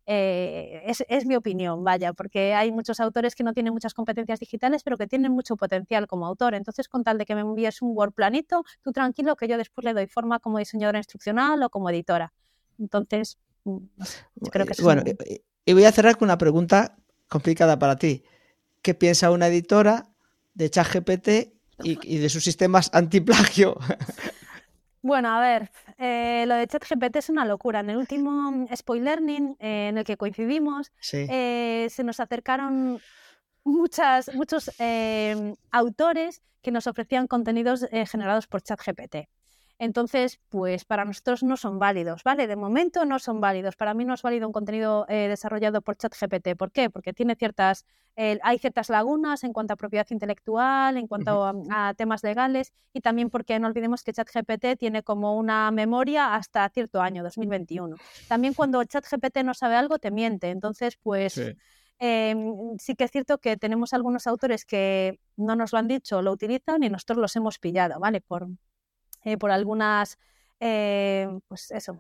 Eh, es, mi opinión, vaya, porque hay muchos autores que no tienen muchas competencias digitales, pero que tienen mucho potencial como autor. Entonces, con tal de que me envíes un Word planito, tú tranquilo que yo después le doy forma como diseñadora instruccional o como editora. Entonces, mm, creo que es
Bueno, y voy a cerrar con una pregunta complicada para ti. ¿Qué piensa una editora de ChatGPT y, y de sus sistemas antiplagio?
Bueno, a ver, eh, lo de ChatGPT es una locura. En el último Spoiler Learning eh, en el que coincidimos, eh, se nos acercaron muchas, muchos autores que nos ofrecían contenidos generados por ChatGPT. Entonces, pues para nosotros no son válidos, ¿vale? De momento no son válidos. Para mí no es válido un contenido eh, desarrollado por ChatGPT. ¿Por qué? Porque tiene ciertas, eh, hay ciertas lagunas en cuanto a propiedad intelectual, en cuanto a, temas legales y también porque no olvidemos que ChatGPT tiene como una memoria hasta cierto año, 2021. También cuando ChatGPT no sabe algo, te miente. Entonces, pues... Em, sí que es cierto que tenemos algunos autores que no nos lo han dicho, lo utilizan y nosotros los hemos pillado, ¿vale? Por, eh, por algunas eh, pues eso,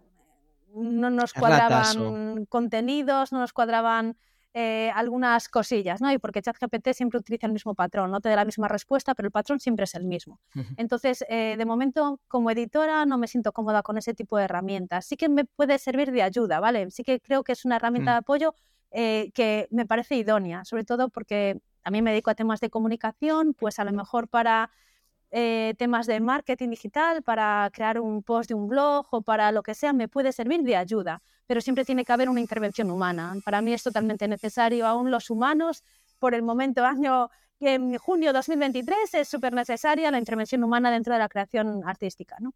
no nos cuadraban contenidos, no nos cuadraban eh, algunas cosillas, ¿no? Y porque ChatGPT siempre utiliza el mismo patrón, no te da la misma respuesta, pero el patrón siempre es el mismo. Entonces, eh, de momento, como editora, no me siento cómoda con ese tipo de herramientas. Sí que me puede servir de ayuda, ¿vale? Sí que creo que es una herramienta mm. de apoyo eh, que me parece idónea, sobre todo porque a mí me dedico a temas de comunicación, pues a lo mejor para eh, temas de marketing digital, para crear un post de un blog o para lo que sea, me puede servir de ayuda, pero siempre tiene que haber una intervención humana. Para mí es totalmente necesario, aún los humanos, por el momento, año en junio 2023, es súper necesaria la intervención humana dentro de la creación artística. ¿no?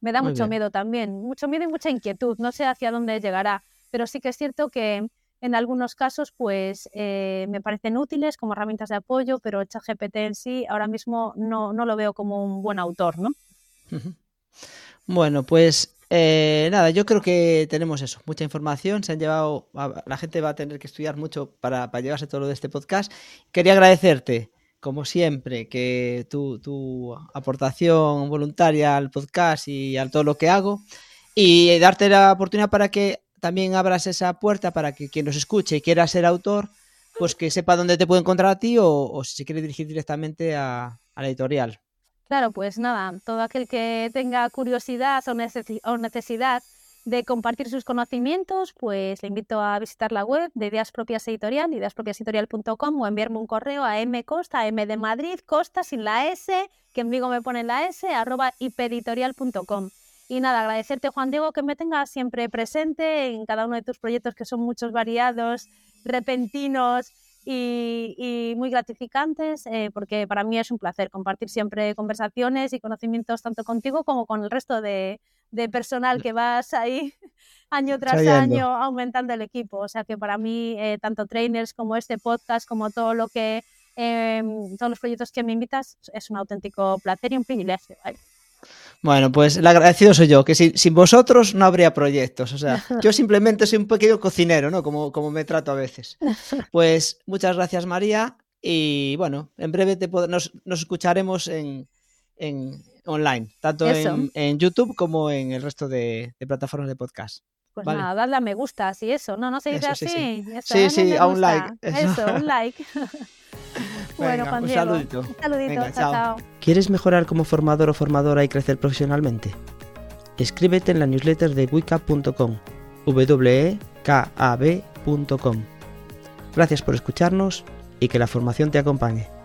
Me da mucho miedo también, mucho miedo y mucha inquietud, no sé hacia dónde llegará, pero sí que es cierto que en algunos casos, pues eh, me parecen útiles como herramientas de apoyo, pero ChatGPT en sí ahora mismo no, no, lo veo como un buen autor, ¿no?
Bueno, pues eh, nada, yo creo que tenemos eso, mucha información, se han llevado, la gente va a tener que estudiar mucho para, para llevarse todo lo de este podcast. Quería agradecerte, como siempre, que tu, tu aportación voluntaria al podcast y a todo lo que hago y darte la oportunidad para que también abras esa puerta para que quien nos escuche y quiera ser autor, pues que sepa dónde te puede encontrar a ti o, si se quiere dirigir directamente a, la editorial.
Claro, pues nada, todo aquel que tenga curiosidad o, necesidad de compartir sus conocimientos, pues le invito a visitar la web de Ideas Propias Editorial, ideaspropiaseditorial.com o enviarme un correo a mcosta, m de Madrid, costa sin la S, que en Vigo me pone la S, arroba ipeditorial.com. Y nada, agradecerte Juan Diego que me tengas siempre presente en cada uno de tus proyectos que son muchos variados, repentinos y, muy gratificantes, eh, porque para mí es un placer compartir siempre conversaciones y conocimientos tanto contigo como con el resto de, personal que vas ahí año tras año aumentando el equipo. O sea que para mí, eh, tanto trainers como este podcast, como todo lo que, em, todos los proyectos que me invitas, es un auténtico placer y un privilegio.
Bueno, pues el agradecido soy yo, que sin, vosotros no habría proyectos. O sea, yo simplemente soy un pequeño cocinero, ¿no? Como, como me trato a veces. Pues muchas gracias, María. Y bueno, en breve te nos, escucharemos en, online, tanto en, YouTube como en el resto de, plataformas de podcast.
Pues nada, dadle a me gusta, así eso. No, no se dice así.
Sí, sí, sí, a un like.
Eso, un like. bueno, Juan un saludito. Un saludito, chao.
¿Quieres mejorar como formador o formadora y crecer profesionalmente? Escríbete en la newsletter de wicap.com, wekab.com. Gracias por escucharnos y que la formación te acompañe.